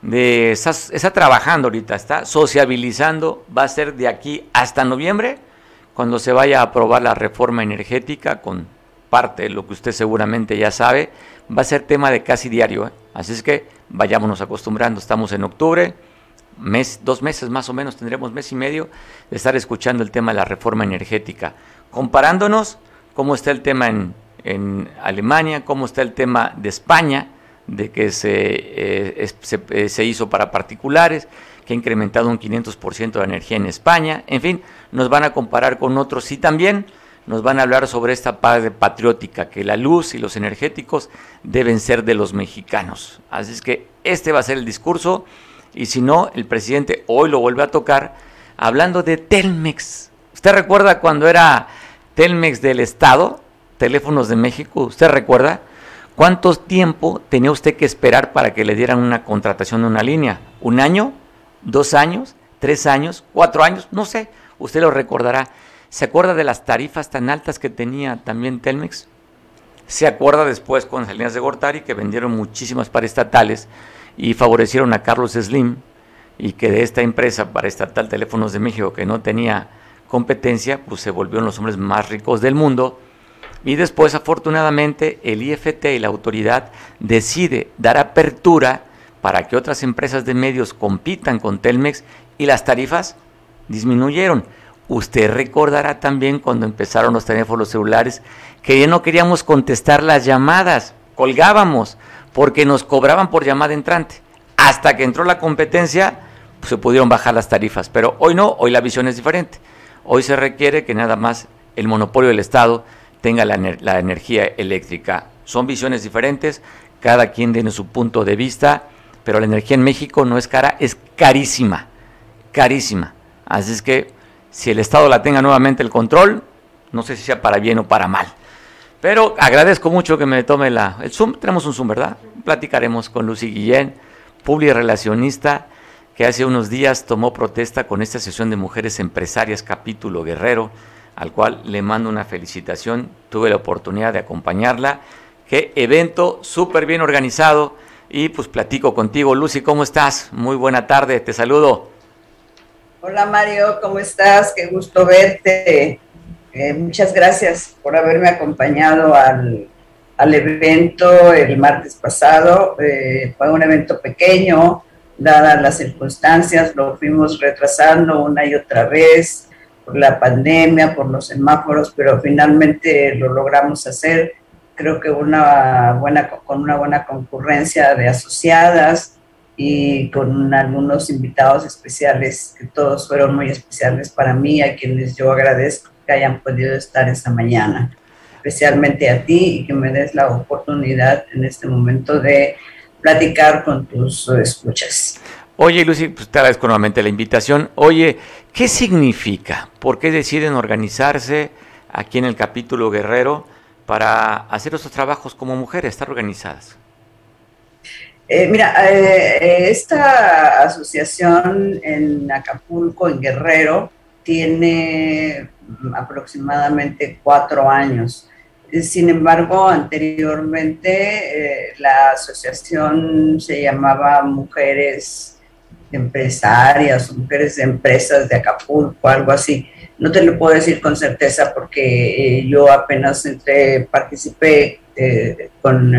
de, está, está trabajando ahorita, está sociabilizando, va a ser de aquí hasta noviembre, cuando se vaya a aprobar la reforma energética con parte de lo que usted seguramente ya sabe, va a ser tema de casi diario. ¿eh? Así es que vayámonos acostumbrando. Estamos en octubre, mes, dos meses más o menos, tendremos mes y medio de estar escuchando el tema de la reforma energética, comparándonos cómo está el tema en, en Alemania, cómo está el tema de España, de que se, eh, eh, se hizo para particulares, que ha incrementado un 500% de energía en España, en fin, nos van a comparar con otros y también nos van a hablar sobre esta parte patriótica, que la luz y los energéticos deben ser de los mexicanos. Así es que este va a ser el discurso y si no, el presidente hoy lo vuelve a tocar hablando de Telmex. ¿Usted recuerda cuando era Telmex del Estado, Teléfonos de México? ¿Usted recuerda? ¿Cuánto tiempo tenía usted que esperar para que le dieran una contratación de una línea? ¿Un año? ¿Dos años? ¿Tres años? ¿Cuatro años? No sé, usted lo recordará. ¿Se acuerda de las tarifas tan altas que tenía también Telmex? se acuerda después con Salinas de Gortari que vendieron muchísimas paraestatales y favorecieron a Carlos Slim y que de esta empresa paraestatal Teléfonos de México que no tenía competencia, pues se volvieron los hombres más ricos del mundo. Y después, afortunadamente, el IFT y la autoridad decide dar apertura para que otras empresas de medios compitan con Telmex y las tarifas disminuyeron. Usted recordará también cuando empezaron los teléfonos celulares que ya no queríamos contestar las llamadas, colgábamos, porque nos cobraban por llamada entrante. Hasta que entró la competencia, pues, se pudieron bajar las tarifas. Pero hoy no, hoy la visión es diferente. Hoy se requiere que nada más el monopolio del Estado tenga la, la energía eléctrica. Son visiones diferentes, cada quien tiene su punto de vista, pero la energía en México no es cara, es carísima, carísima. Así es que si el Estado la tenga nuevamente el control, no sé si sea para bien o para mal. Pero agradezco mucho que me tome la, el Zoom. Tenemos un Zoom, ¿verdad? Platicaremos con Lucy Guillén, relacionista, que hace unos días tomó protesta con esta sesión de mujeres empresarias capítulo Guerrero, al cual le mando una felicitación. Tuve la oportunidad de acompañarla. Qué evento súper bien organizado. Y pues platico contigo. Lucy, ¿cómo estás? Muy buena tarde, te saludo. Hola Mario, ¿cómo estás? Qué gusto verte. Eh, muchas gracias por haberme acompañado al, evento el martes pasado. Eh, fue un evento pequeño, dadas las circunstancias, lo fuimos retrasando una y otra vez por la pandemia, por los semáforos, pero finalmente lo logramos hacer. Creo que una buena, con una buena concurrencia de asociadas, y con algunos invitados especiales, que todos fueron muy especiales para mí, a quienes yo agradezco que hayan podido estar esta mañana, especialmente a ti y que me des la oportunidad en este momento de platicar con tus escuchas. Oye, Lucy, pues te agradezco nuevamente la invitación. Oye, ¿qué significa? ¿Por qué deciden organizarse aquí en el capítulo Guerrero para hacer esos trabajos como mujeres, estar organizadas? Eh, mira, eh, esta asociación en Acapulco, en Guerrero, tiene aproximadamente cuatro años. Sin embargo, anteriormente eh, la asociación se llamaba Mujeres Empresarias, Mujeres de Empresas de Acapulco, algo así. No te lo puedo decir con certeza porque yo apenas entré, participé con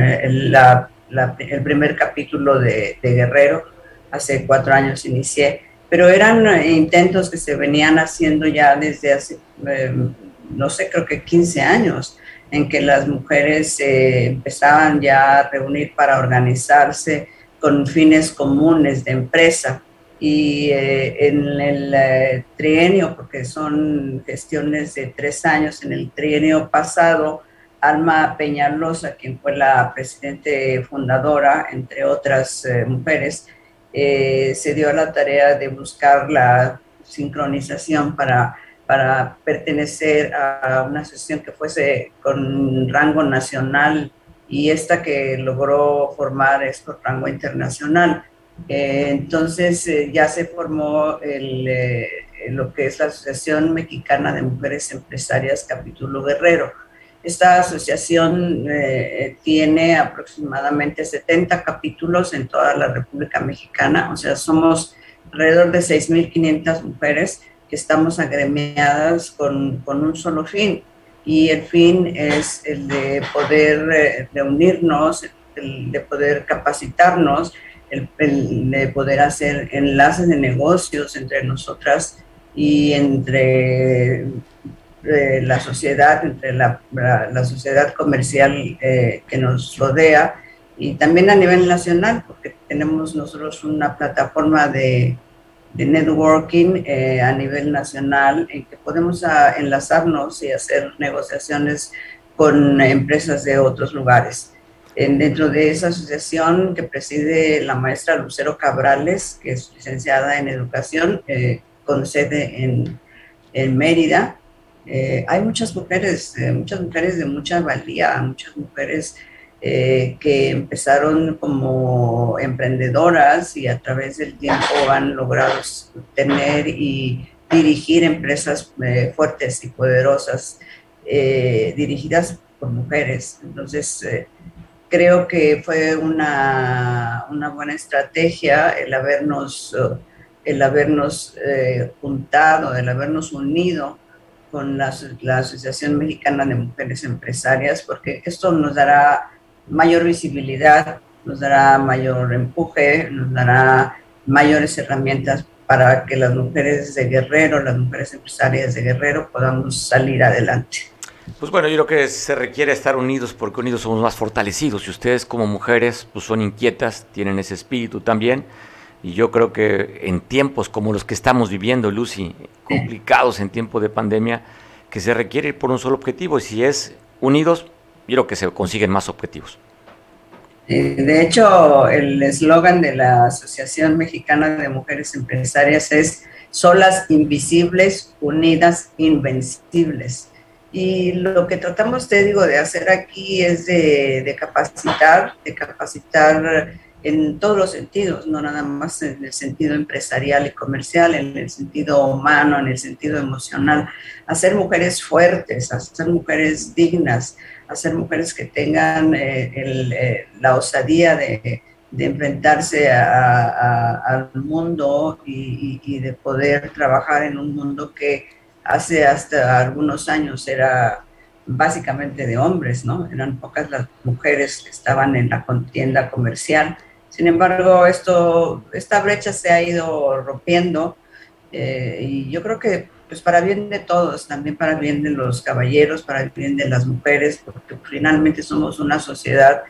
la el primer capítulo de, Guerrero, hace cuatro años inicié, pero eran eh, intentos que se venían haciendo ya desde hace, em, no sé, creo que 15 años, en que las mujeres eh, empezaban ya a reunir para organizarse con fines comunes de empresa. Y eh, en el trienio, porque son gestiones de tres años, en el trienio pasado, Alma Peñalosa, quien fue la presidente fundadora, entre otras eh, mujeres, eh, se dio a la tarea de buscar la sincronización para, para pertenecer a una asociación que fuese con rango nacional y esta que logró formar es con rango internacional. Eh, entonces ya se formó lo que es la Asociación Mexicana de Mujeres Empresarias Capítulo Guerrero. Esta asociación eh, tiene aproximadamente 70 capítulos en toda la República Mexicana, o sea, somos alrededor de 6.500 mujeres que estamos agremiadas con, un solo fin, y el fin es el de poder eh, reunirnos, el de poder capacitarnos, el, de poder hacer enlaces de negocios entre nosotras y entre la sociedad, entre la, la, sociedad comercial eh, que nos rodea y también a nivel nacional, porque tenemos nosotros una plataforma de, de networking eh, a nivel nacional en que podemos ah, enlazarnos y hacer negociaciones con empresas de otros lugares. En, dentro de esa asociación que preside la maestra Lucero Cabrales, que es licenciada en educación, eh, con sede en, Mérida, eh, hay muchas mujeres, eh, muchas mujeres de mucha valía, muchas mujeres que empezaron como emprendedoras y a través del tiempo han logrado tener y dirigir empresas fuertes y poderosas, dirigidas por mujeres. Entonces, creo que fue una, una, buena estrategia el habernos, el habernos eh, juntado, el habernos unido con la, la, Asociación Mexicana de Mujeres Empresarias, porque esto nos dará mayor visibilidad, nos dará mayor empuje, nos dará mayores herramientas para que las mujeres de Guerrero, las mujeres empresarias de Guerrero podamos salir adelante. Pues bueno, yo creo que se requiere estar unidos porque unidos somos más fortalecidos y ustedes como mujeres pues son inquietas, tienen ese espíritu también y yo creo que en tiempos como los que estamos viviendo, Lucy, complicados en tiempo de pandemia, que se requiere ir por un solo objetivo y si es unidos, yo creo que se consiguen más objetivos. Eh, de hecho, el eslogan de la Asociación Mexicana de Mujeres Empresarias es solas invisibles, unidas invencibles. Y lo que tratamos, te digo, de hacer aquí es de, capacitar, de capacitar en todos los sentidos, no nada más en el sentido empresarial y comercial, en el sentido humano, en el sentido emocional, hacer mujeres fuertes, hacer mujeres dignas, hacer mujeres que tengan eh, eh, la osadía de, enfrentarse al mundo y, de poder trabajar en un mundo que hace hasta algunos años era básicamente de hombres, ¿no? Eran pocas las mujeres que estaban en la contienda comercial. Sin embargo, esto, esta brecha se ha ido rompiendo eh, y yo creo que pues para bien de todos, también para bien de los caballeros, para bien de las mujeres, porque finalmente somos una sociedad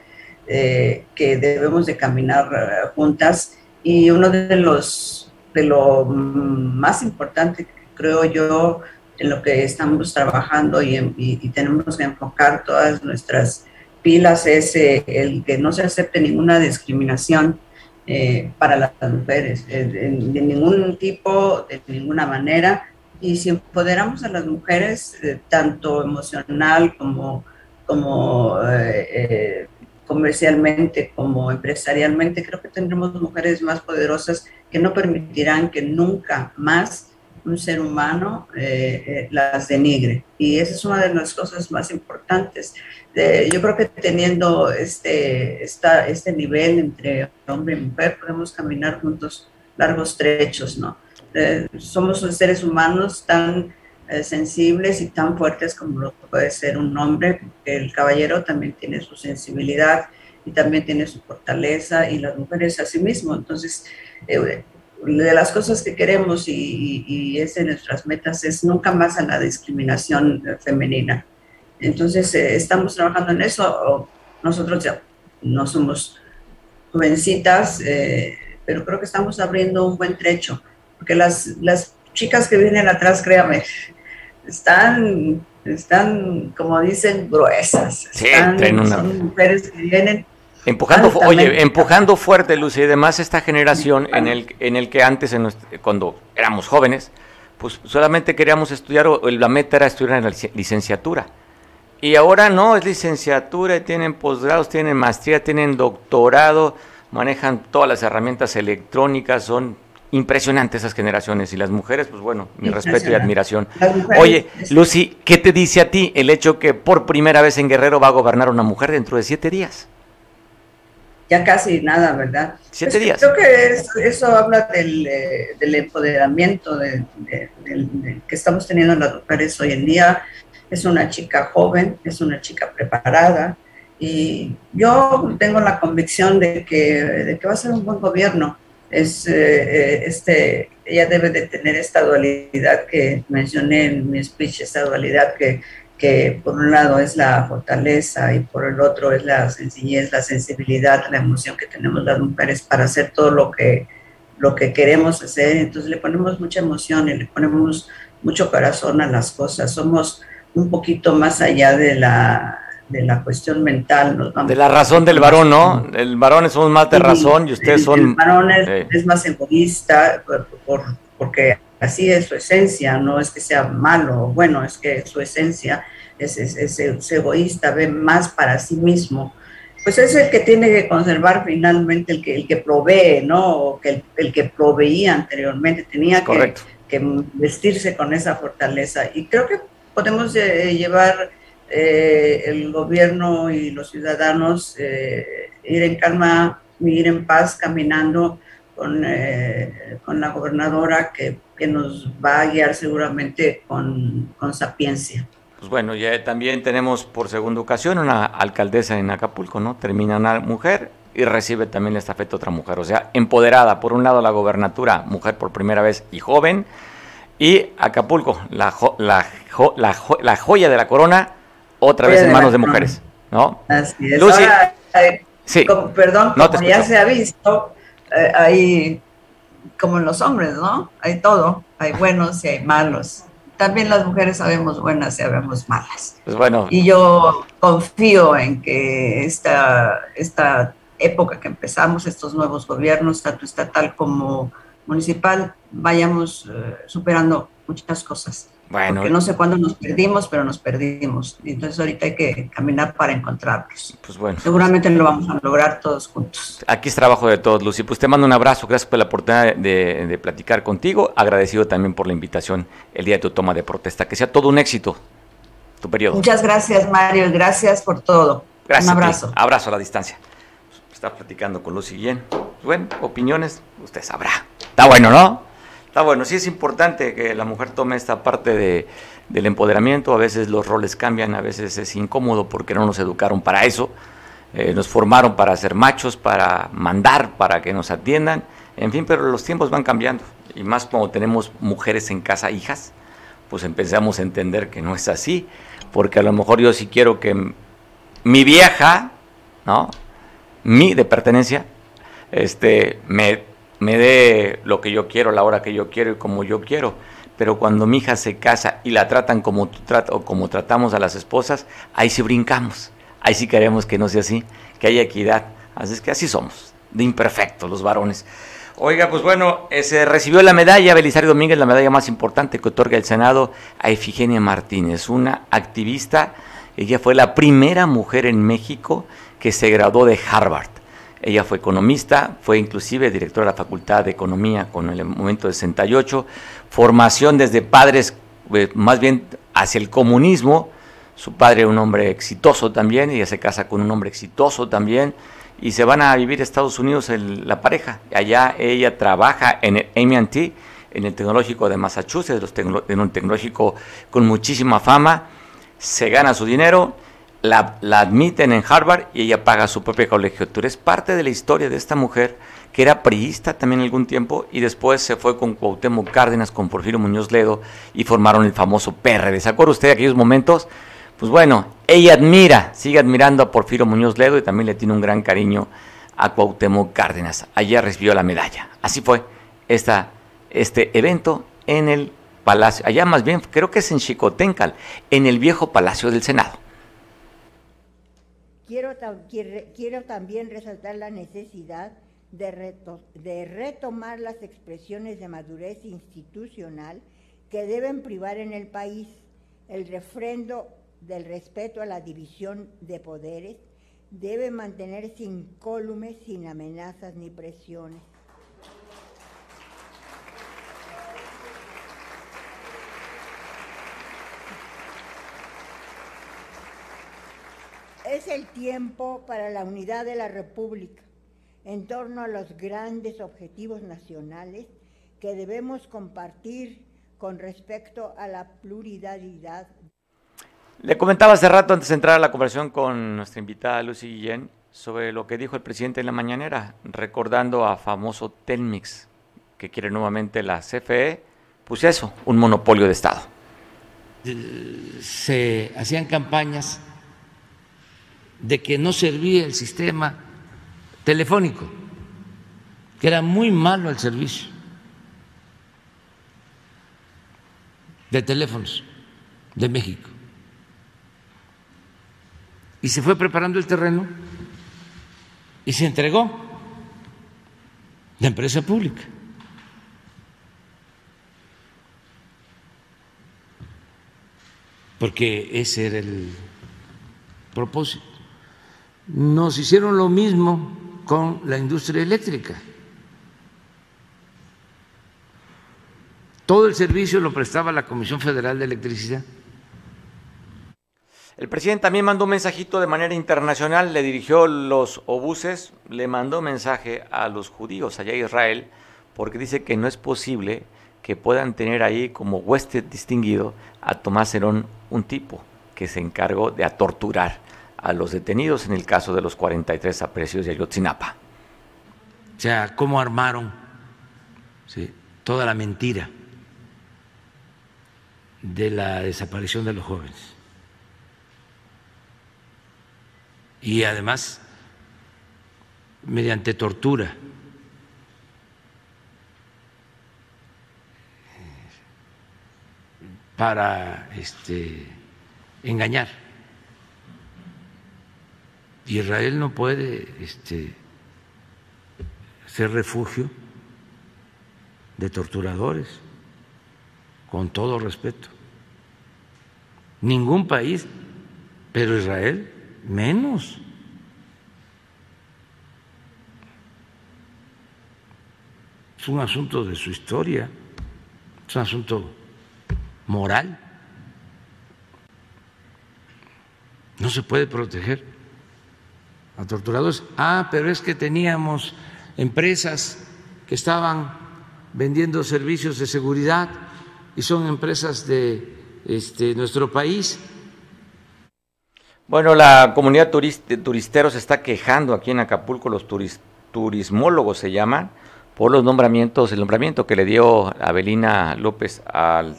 eh, que debemos de caminar eh, juntas y uno de los de lo más importante creo yo en lo que estamos trabajando y, tenemos que enfocar todas nuestras pilas es eh, el que no se acepte ninguna discriminación para las mujeres, de ningún tipo, de ninguna manera, y si empoderamos a las mujeres, eh, tanto emocional como, como eh, eh, comercialmente, como empresarialmente, creo que tendremos mujeres más poderosas que no permitirán que nunca más un ser humano las denigre. Y esa es una de las cosas más importantes. yo creo que teniendo este, esta, este nivel entre hombre y mujer, podemos caminar juntos largos trechos, ¿no? Eh, somos seres humanos tan eh, sensibles y tan fuertes como lo puede ser un hombre, el caballero también tiene su sensibilidad y también tiene su fortaleza y las mujeres a sí mismo. Entonces, eh, de las cosas que queremos y, y, es de nuestras metas es nunca más a la discriminación femenina. Entonces, estamos trabajando en eso. Nosotros ya no somos jovencitas, pero creo que estamos abriendo un buen trecho porque las, las chicas que vienen atrás, créame, están, están como dicen, gruesas. Sí, son mujeres que vienen Empujando, oye, empujando fuerte, Lucy, y además esta generación en el, en el que antes, en cuando éramos jóvenes, pues solamente queríamos estudiar, o la meta era estudiar en la licenciatura. Y ahora no, es licenciatura, tienen posgrados, tienen maestría, tienen doctorado, manejan todas las herramientas electrónicas, son impresionante esas generaciones y las mujeres, pues bueno, mi respeto y admiración. Oye, Lucy, ¿qué te dice a ti el hecho que por primera vez en Guerrero va a gobernar una mujer dentro de siete días? Ya casi nada, ¿verdad? Siete pues días. Creo que eso, habla del, eh, empoderamiento de, que estamos teniendo las mujeres hoy en día. Es una chica joven, es una chica preparada y yo tengo la convicción de que, de que va a ser un buen gobierno es, eh, eh, este, ella debe de tener esta dualidad que mencioné en mi speech, esta dualidad que, que por un lado es la fortaleza y por el otro es la sencillez, la sensibilidad, la emoción que tenemos las mujeres para hacer todo lo que, lo que queremos hacer. Entonces le ponemos mucha emoción y le ponemos mucho corazón a las cosas. Somos un poquito más allá de la, de la cuestión mental. de la razón del varón, ¿no? El varón es más de razón y ustedes son... El varón es, más egoísta por, porque así es su esencia, no es que sea malo, bueno, es que su esencia es, es, egoísta, ve más para sí mismo. Pues es el que tiene que conservar finalmente, el que, el que provee, ¿no? que el, que proveía anteriormente tenía que, que vestirse con esa fortaleza. Y creo que podemos eh, llevar eh, el gobierno y los ciudadanos ir en calma, ir en paz, caminando con, con la gobernadora que, que, nos va a guiar seguramente con, con sapiencia. Pues bueno, ya también tenemos por segunda ocasión una alcaldesa en Acapulco, ¿no? Termina una mujer y recibe también la estafeta otra mujer. O sea, empoderada, por un lado la gobernatura, mujer por primera vez y joven, y Acapulco, la, la, la, joya de la corona, otra vez en manos de mujeres, ¿no? Así es. Lucy, eh, sí. perdón, como ya se ha visto, eh, hay, como en los hombres, ¿no? Hay todo, hay buenos y hay malos también las mujeres sabemos buenas y sabemos malas. Pues bueno. Y yo confío en que esta, esta época que empezamos, estos nuevos gobiernos, tanto estatal como municipal, vayamos eh, superando muchas cosas. Bueno. Porque no sé cuándo nos perdimos, pero nos perdimos. Entonces ahorita hay que caminar para encontrarlos. Pues bueno. Seguramente lo vamos a lograr todos juntos. Aquí es trabajo de todos, Lucy. Pues te mando un abrazo. Gracias por la oportunidad de, de platicar contigo. Agradecido también por la invitación el día de tu toma de protesta. Que sea todo un éxito tu periodo. Muchas gracias, Mario. Gracias por todo. Gracias. Un abrazo. Abrazo a la distancia está platicando con Lucy Guillén. Bueno, opiniones, usted sabrá. Está bueno, ¿no? Está bueno. Sí es importante que la mujer tome esta parte de, del empoderamiento. A veces los roles cambian, a veces es incómodo porque no nos educaron para eso. Eh, nos formaron para ser machos, para mandar, para que nos atiendan. En fin, pero los tiempos van cambiando. Y más cuando tenemos mujeres en casa, hijas, pues empezamos a entender que no es así. Porque a lo mejor yo sí quiero que mi vieja, ¿no? mi de pertenencia, este, me, me dé lo que yo quiero, la hora que yo quiero y como yo quiero. Pero cuando mi hija se casa y la tratan como, o como tratamos a las esposas, ahí sí brincamos. Ahí sí queremos que no sea así, que haya equidad. Así es que así somos, de imperfectos los varones. Oiga, pues bueno, eh, se recibió la medalla Belisario Domínguez, la medalla más importante que otorga el Senado a Efigenia Martínez, una activista. Ella fue la primera mujer en México que se graduó de Harvard. Ella fue economista, fue inclusive directora de la Facultad de Economía con el momento de 68, formación desde padres eh, más bien hacia el comunismo, su padre un hombre exitoso también, ella se casa con un hombre exitoso también, y se van a vivir a Estados Unidos la pareja. Allá ella trabaja en el AMT, en el tecnológico de Massachusetts, en un tecnológico con muchísima fama, se gana su dinero la, admiten en Harvard y ella paga su propia colegiatura. Es parte de la historia de esta mujer que era priista también algún tiempo y después se fue con Cuauhtémoc Cárdenas, con Porfirio Muñoz Ledo y formaron el famoso PRD. ¿Se acuerda usted de aquellos momentos? Pues bueno, ella admira, sigue admirando a Porfirio Muñoz Ledo y también le tiene un gran cariño a Cuauhtémoc Cárdenas. Allá recibió la medalla. Así fue esta, este evento en el Palacio, allá más bien creo que es en Chicotencal, en el viejo Palacio del Senado. Quiero, también resaltar la necesidad de, de retomar las expresiones de madurez institucional que deben privar en el país el refrendo del respeto a la división de poderes, debe mantenerse incólume sin amenazas ni presiones. Es el tiempo para la unidad de la República en torno a los grandes objetivos nacionales que debemos compartir con respecto a la pluralidad. Le comentaba hace rato antes de entrar a la conversación con nuestra invitada Lucy Guillén sobre lo que dijo el presidente en la mañanera, recordando a famoso Telmix, que quiere nuevamente la CFE, pues eso, un monopolio de Estado. Se hacían campañas de que no servía el sistema telefónico, que era muy malo el servicio de teléfonos de México. Y se fue preparando el terreno y se entregó la empresa pública. Porque ese era el propósito nos hicieron lo mismo con la industria eléctrica. Todo el servicio lo prestaba la Comisión Federal de Electricidad. El presidente también mandó un mensajito de manera internacional, le dirigió los obuses, le mandó mensaje a los judíos allá en Israel, porque dice que no es posible que puedan tener ahí como huésped distinguido a Tomás Herón, un tipo que se encargó de a torturar a los detenidos en el caso de los 43 aprecios de Ayotzinapa. O sea, cómo armaron toda la mentira de la desaparición de los jóvenes. Y además, mediante tortura. para este, engañar. Israel no puede este, ser refugio de torturadores, con todo respeto. Ningún país, pero Israel menos. Es un asunto de su historia, es un asunto moral. No se puede proteger a torturadores. Ah, pero es que teníamos empresas que estaban vendiendo servicios de seguridad y son empresas de este, nuestro país. Bueno, la comunidad de turisteros se está quejando aquí en Acapulco, los turismólogos se llaman, por los nombramientos, el nombramiento que le dio Abelina López al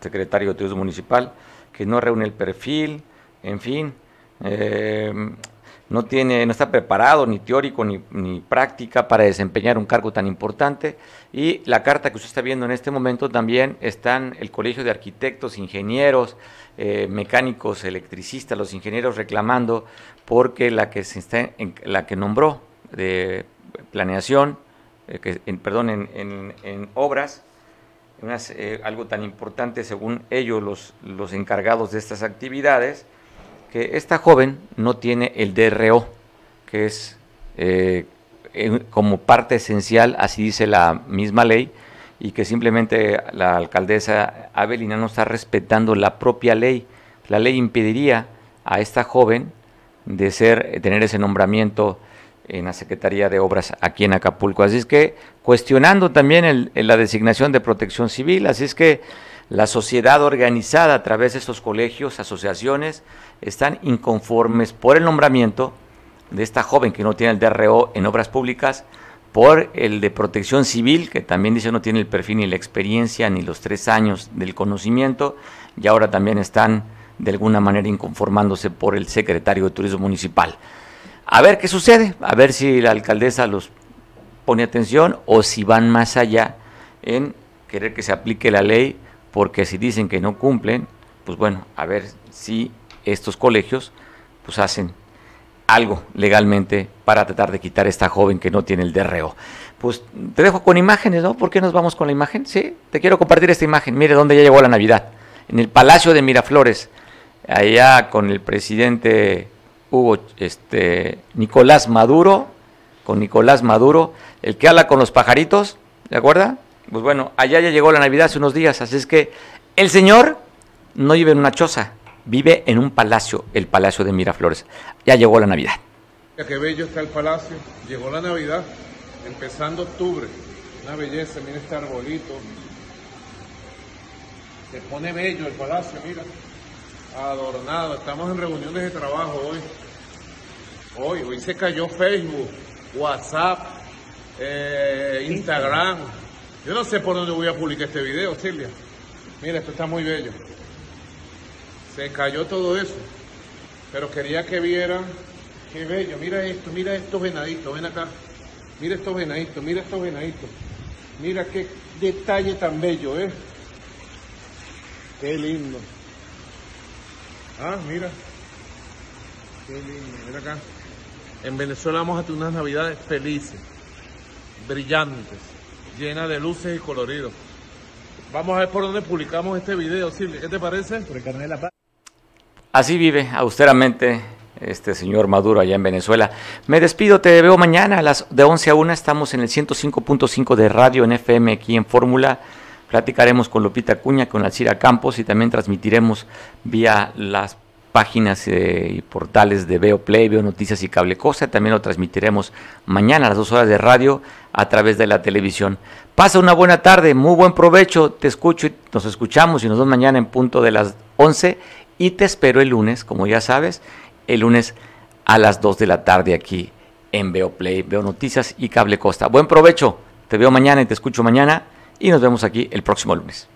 secretario de Turismo Municipal, que no reúne el perfil, en fin, eh, no tiene, no está preparado ni teórico ni, ni, práctica para desempeñar un cargo tan importante. Y la carta que usted está viendo en este momento también están el Colegio de Arquitectos, Ingenieros, eh, mecánicos, electricistas, los ingenieros reclamando porque la que se está la que nombró de planeación, eh, que, en, perdón, en, en obras, eh, algo tan importante según ellos los, los encargados de estas actividades, que esta joven no tiene el DRO, que es eh, como parte esencial, así dice la misma ley, y que simplemente la alcaldesa Avelina no está respetando la propia ley. La ley impediría a esta joven de ser, tener ese nombramiento en la Secretaría de Obras aquí en Acapulco. Así es que cuestionando también la designación de protección civil, así es que la sociedad organizada a través de estos colegios, asociaciones, están inconformes por el nombramiento de esta joven que no tiene el DRO en obras públicas, por el de protección civil, que también dice no tiene el perfil ni la experiencia ni los tres años del conocimiento, y ahora también están de alguna manera inconformándose por el secretario de Turismo Municipal. A ver qué sucede, a ver si la alcaldesa los pone atención o si van más allá en querer que se aplique la ley, porque si dicen que no cumplen, pues bueno, a ver si estos colegios pues hacen algo legalmente para tratar de quitar a esta joven que no tiene el DRO. Pues te dejo con imágenes, ¿no? ¿Por qué nos vamos con la imagen? Sí, te quiero compartir esta imagen. Mire dónde ya llegó la Navidad. En el Palacio de Miraflores, allá con el presidente Hugo, este, Nicolás Maduro, con Nicolás Maduro, el que habla con los pajaritos, ¿de acuerdo? Pues bueno, allá ya llegó la Navidad hace unos días, así es que el señor no vive en una choza, vive en un palacio, el Palacio de Miraflores. Ya llegó la Navidad. Qué bello está el palacio, llegó la Navidad, empezando octubre, una belleza, mira este arbolito. Se pone bello el palacio, mira adornado. Estamos en reuniones de trabajo hoy. Hoy, hoy se cayó Facebook, WhatsApp, eh, Instagram. Yo no sé por dónde voy a publicar este video, Silvia. Mira, esto está muy bello. Se cayó todo eso. Pero quería que vieran qué bello. Mira esto, mira estos venaditos, ven acá. Mira estos venaditos, mira estos venaditos. Mira qué detalle tan bello, ¿eh? Qué lindo. Ah, mira. Qué lindo, mira acá. En Venezuela vamos a tener unas navidades felices, brillantes, llenas de luces y coloridos. Vamos a ver por dónde publicamos este video, Silvia. ¿Qué te parece? Por el carnet de la paz. Así vive austeramente este señor Maduro allá en Venezuela. Me despido, te veo mañana a las de 11 a 1. Estamos en el 105.5 de radio en FM aquí en Fórmula. Platicaremos con Lupita Cuña, con Alcira Campos y también transmitiremos vía las páginas eh, y portales de Veo Play, Veo Noticias y Cable Costa. También lo transmitiremos mañana a las dos horas de radio a través de la televisión. Pasa una buena tarde, muy buen provecho. Te escucho y nos escuchamos y nos vemos mañana en punto de las 11 y te espero el lunes, como ya sabes, el lunes a las 2 de la tarde aquí en Veo Play, Veo Noticias y Cable Costa. Buen provecho, te veo mañana y te escucho mañana y nos vemos aquí el próximo lunes.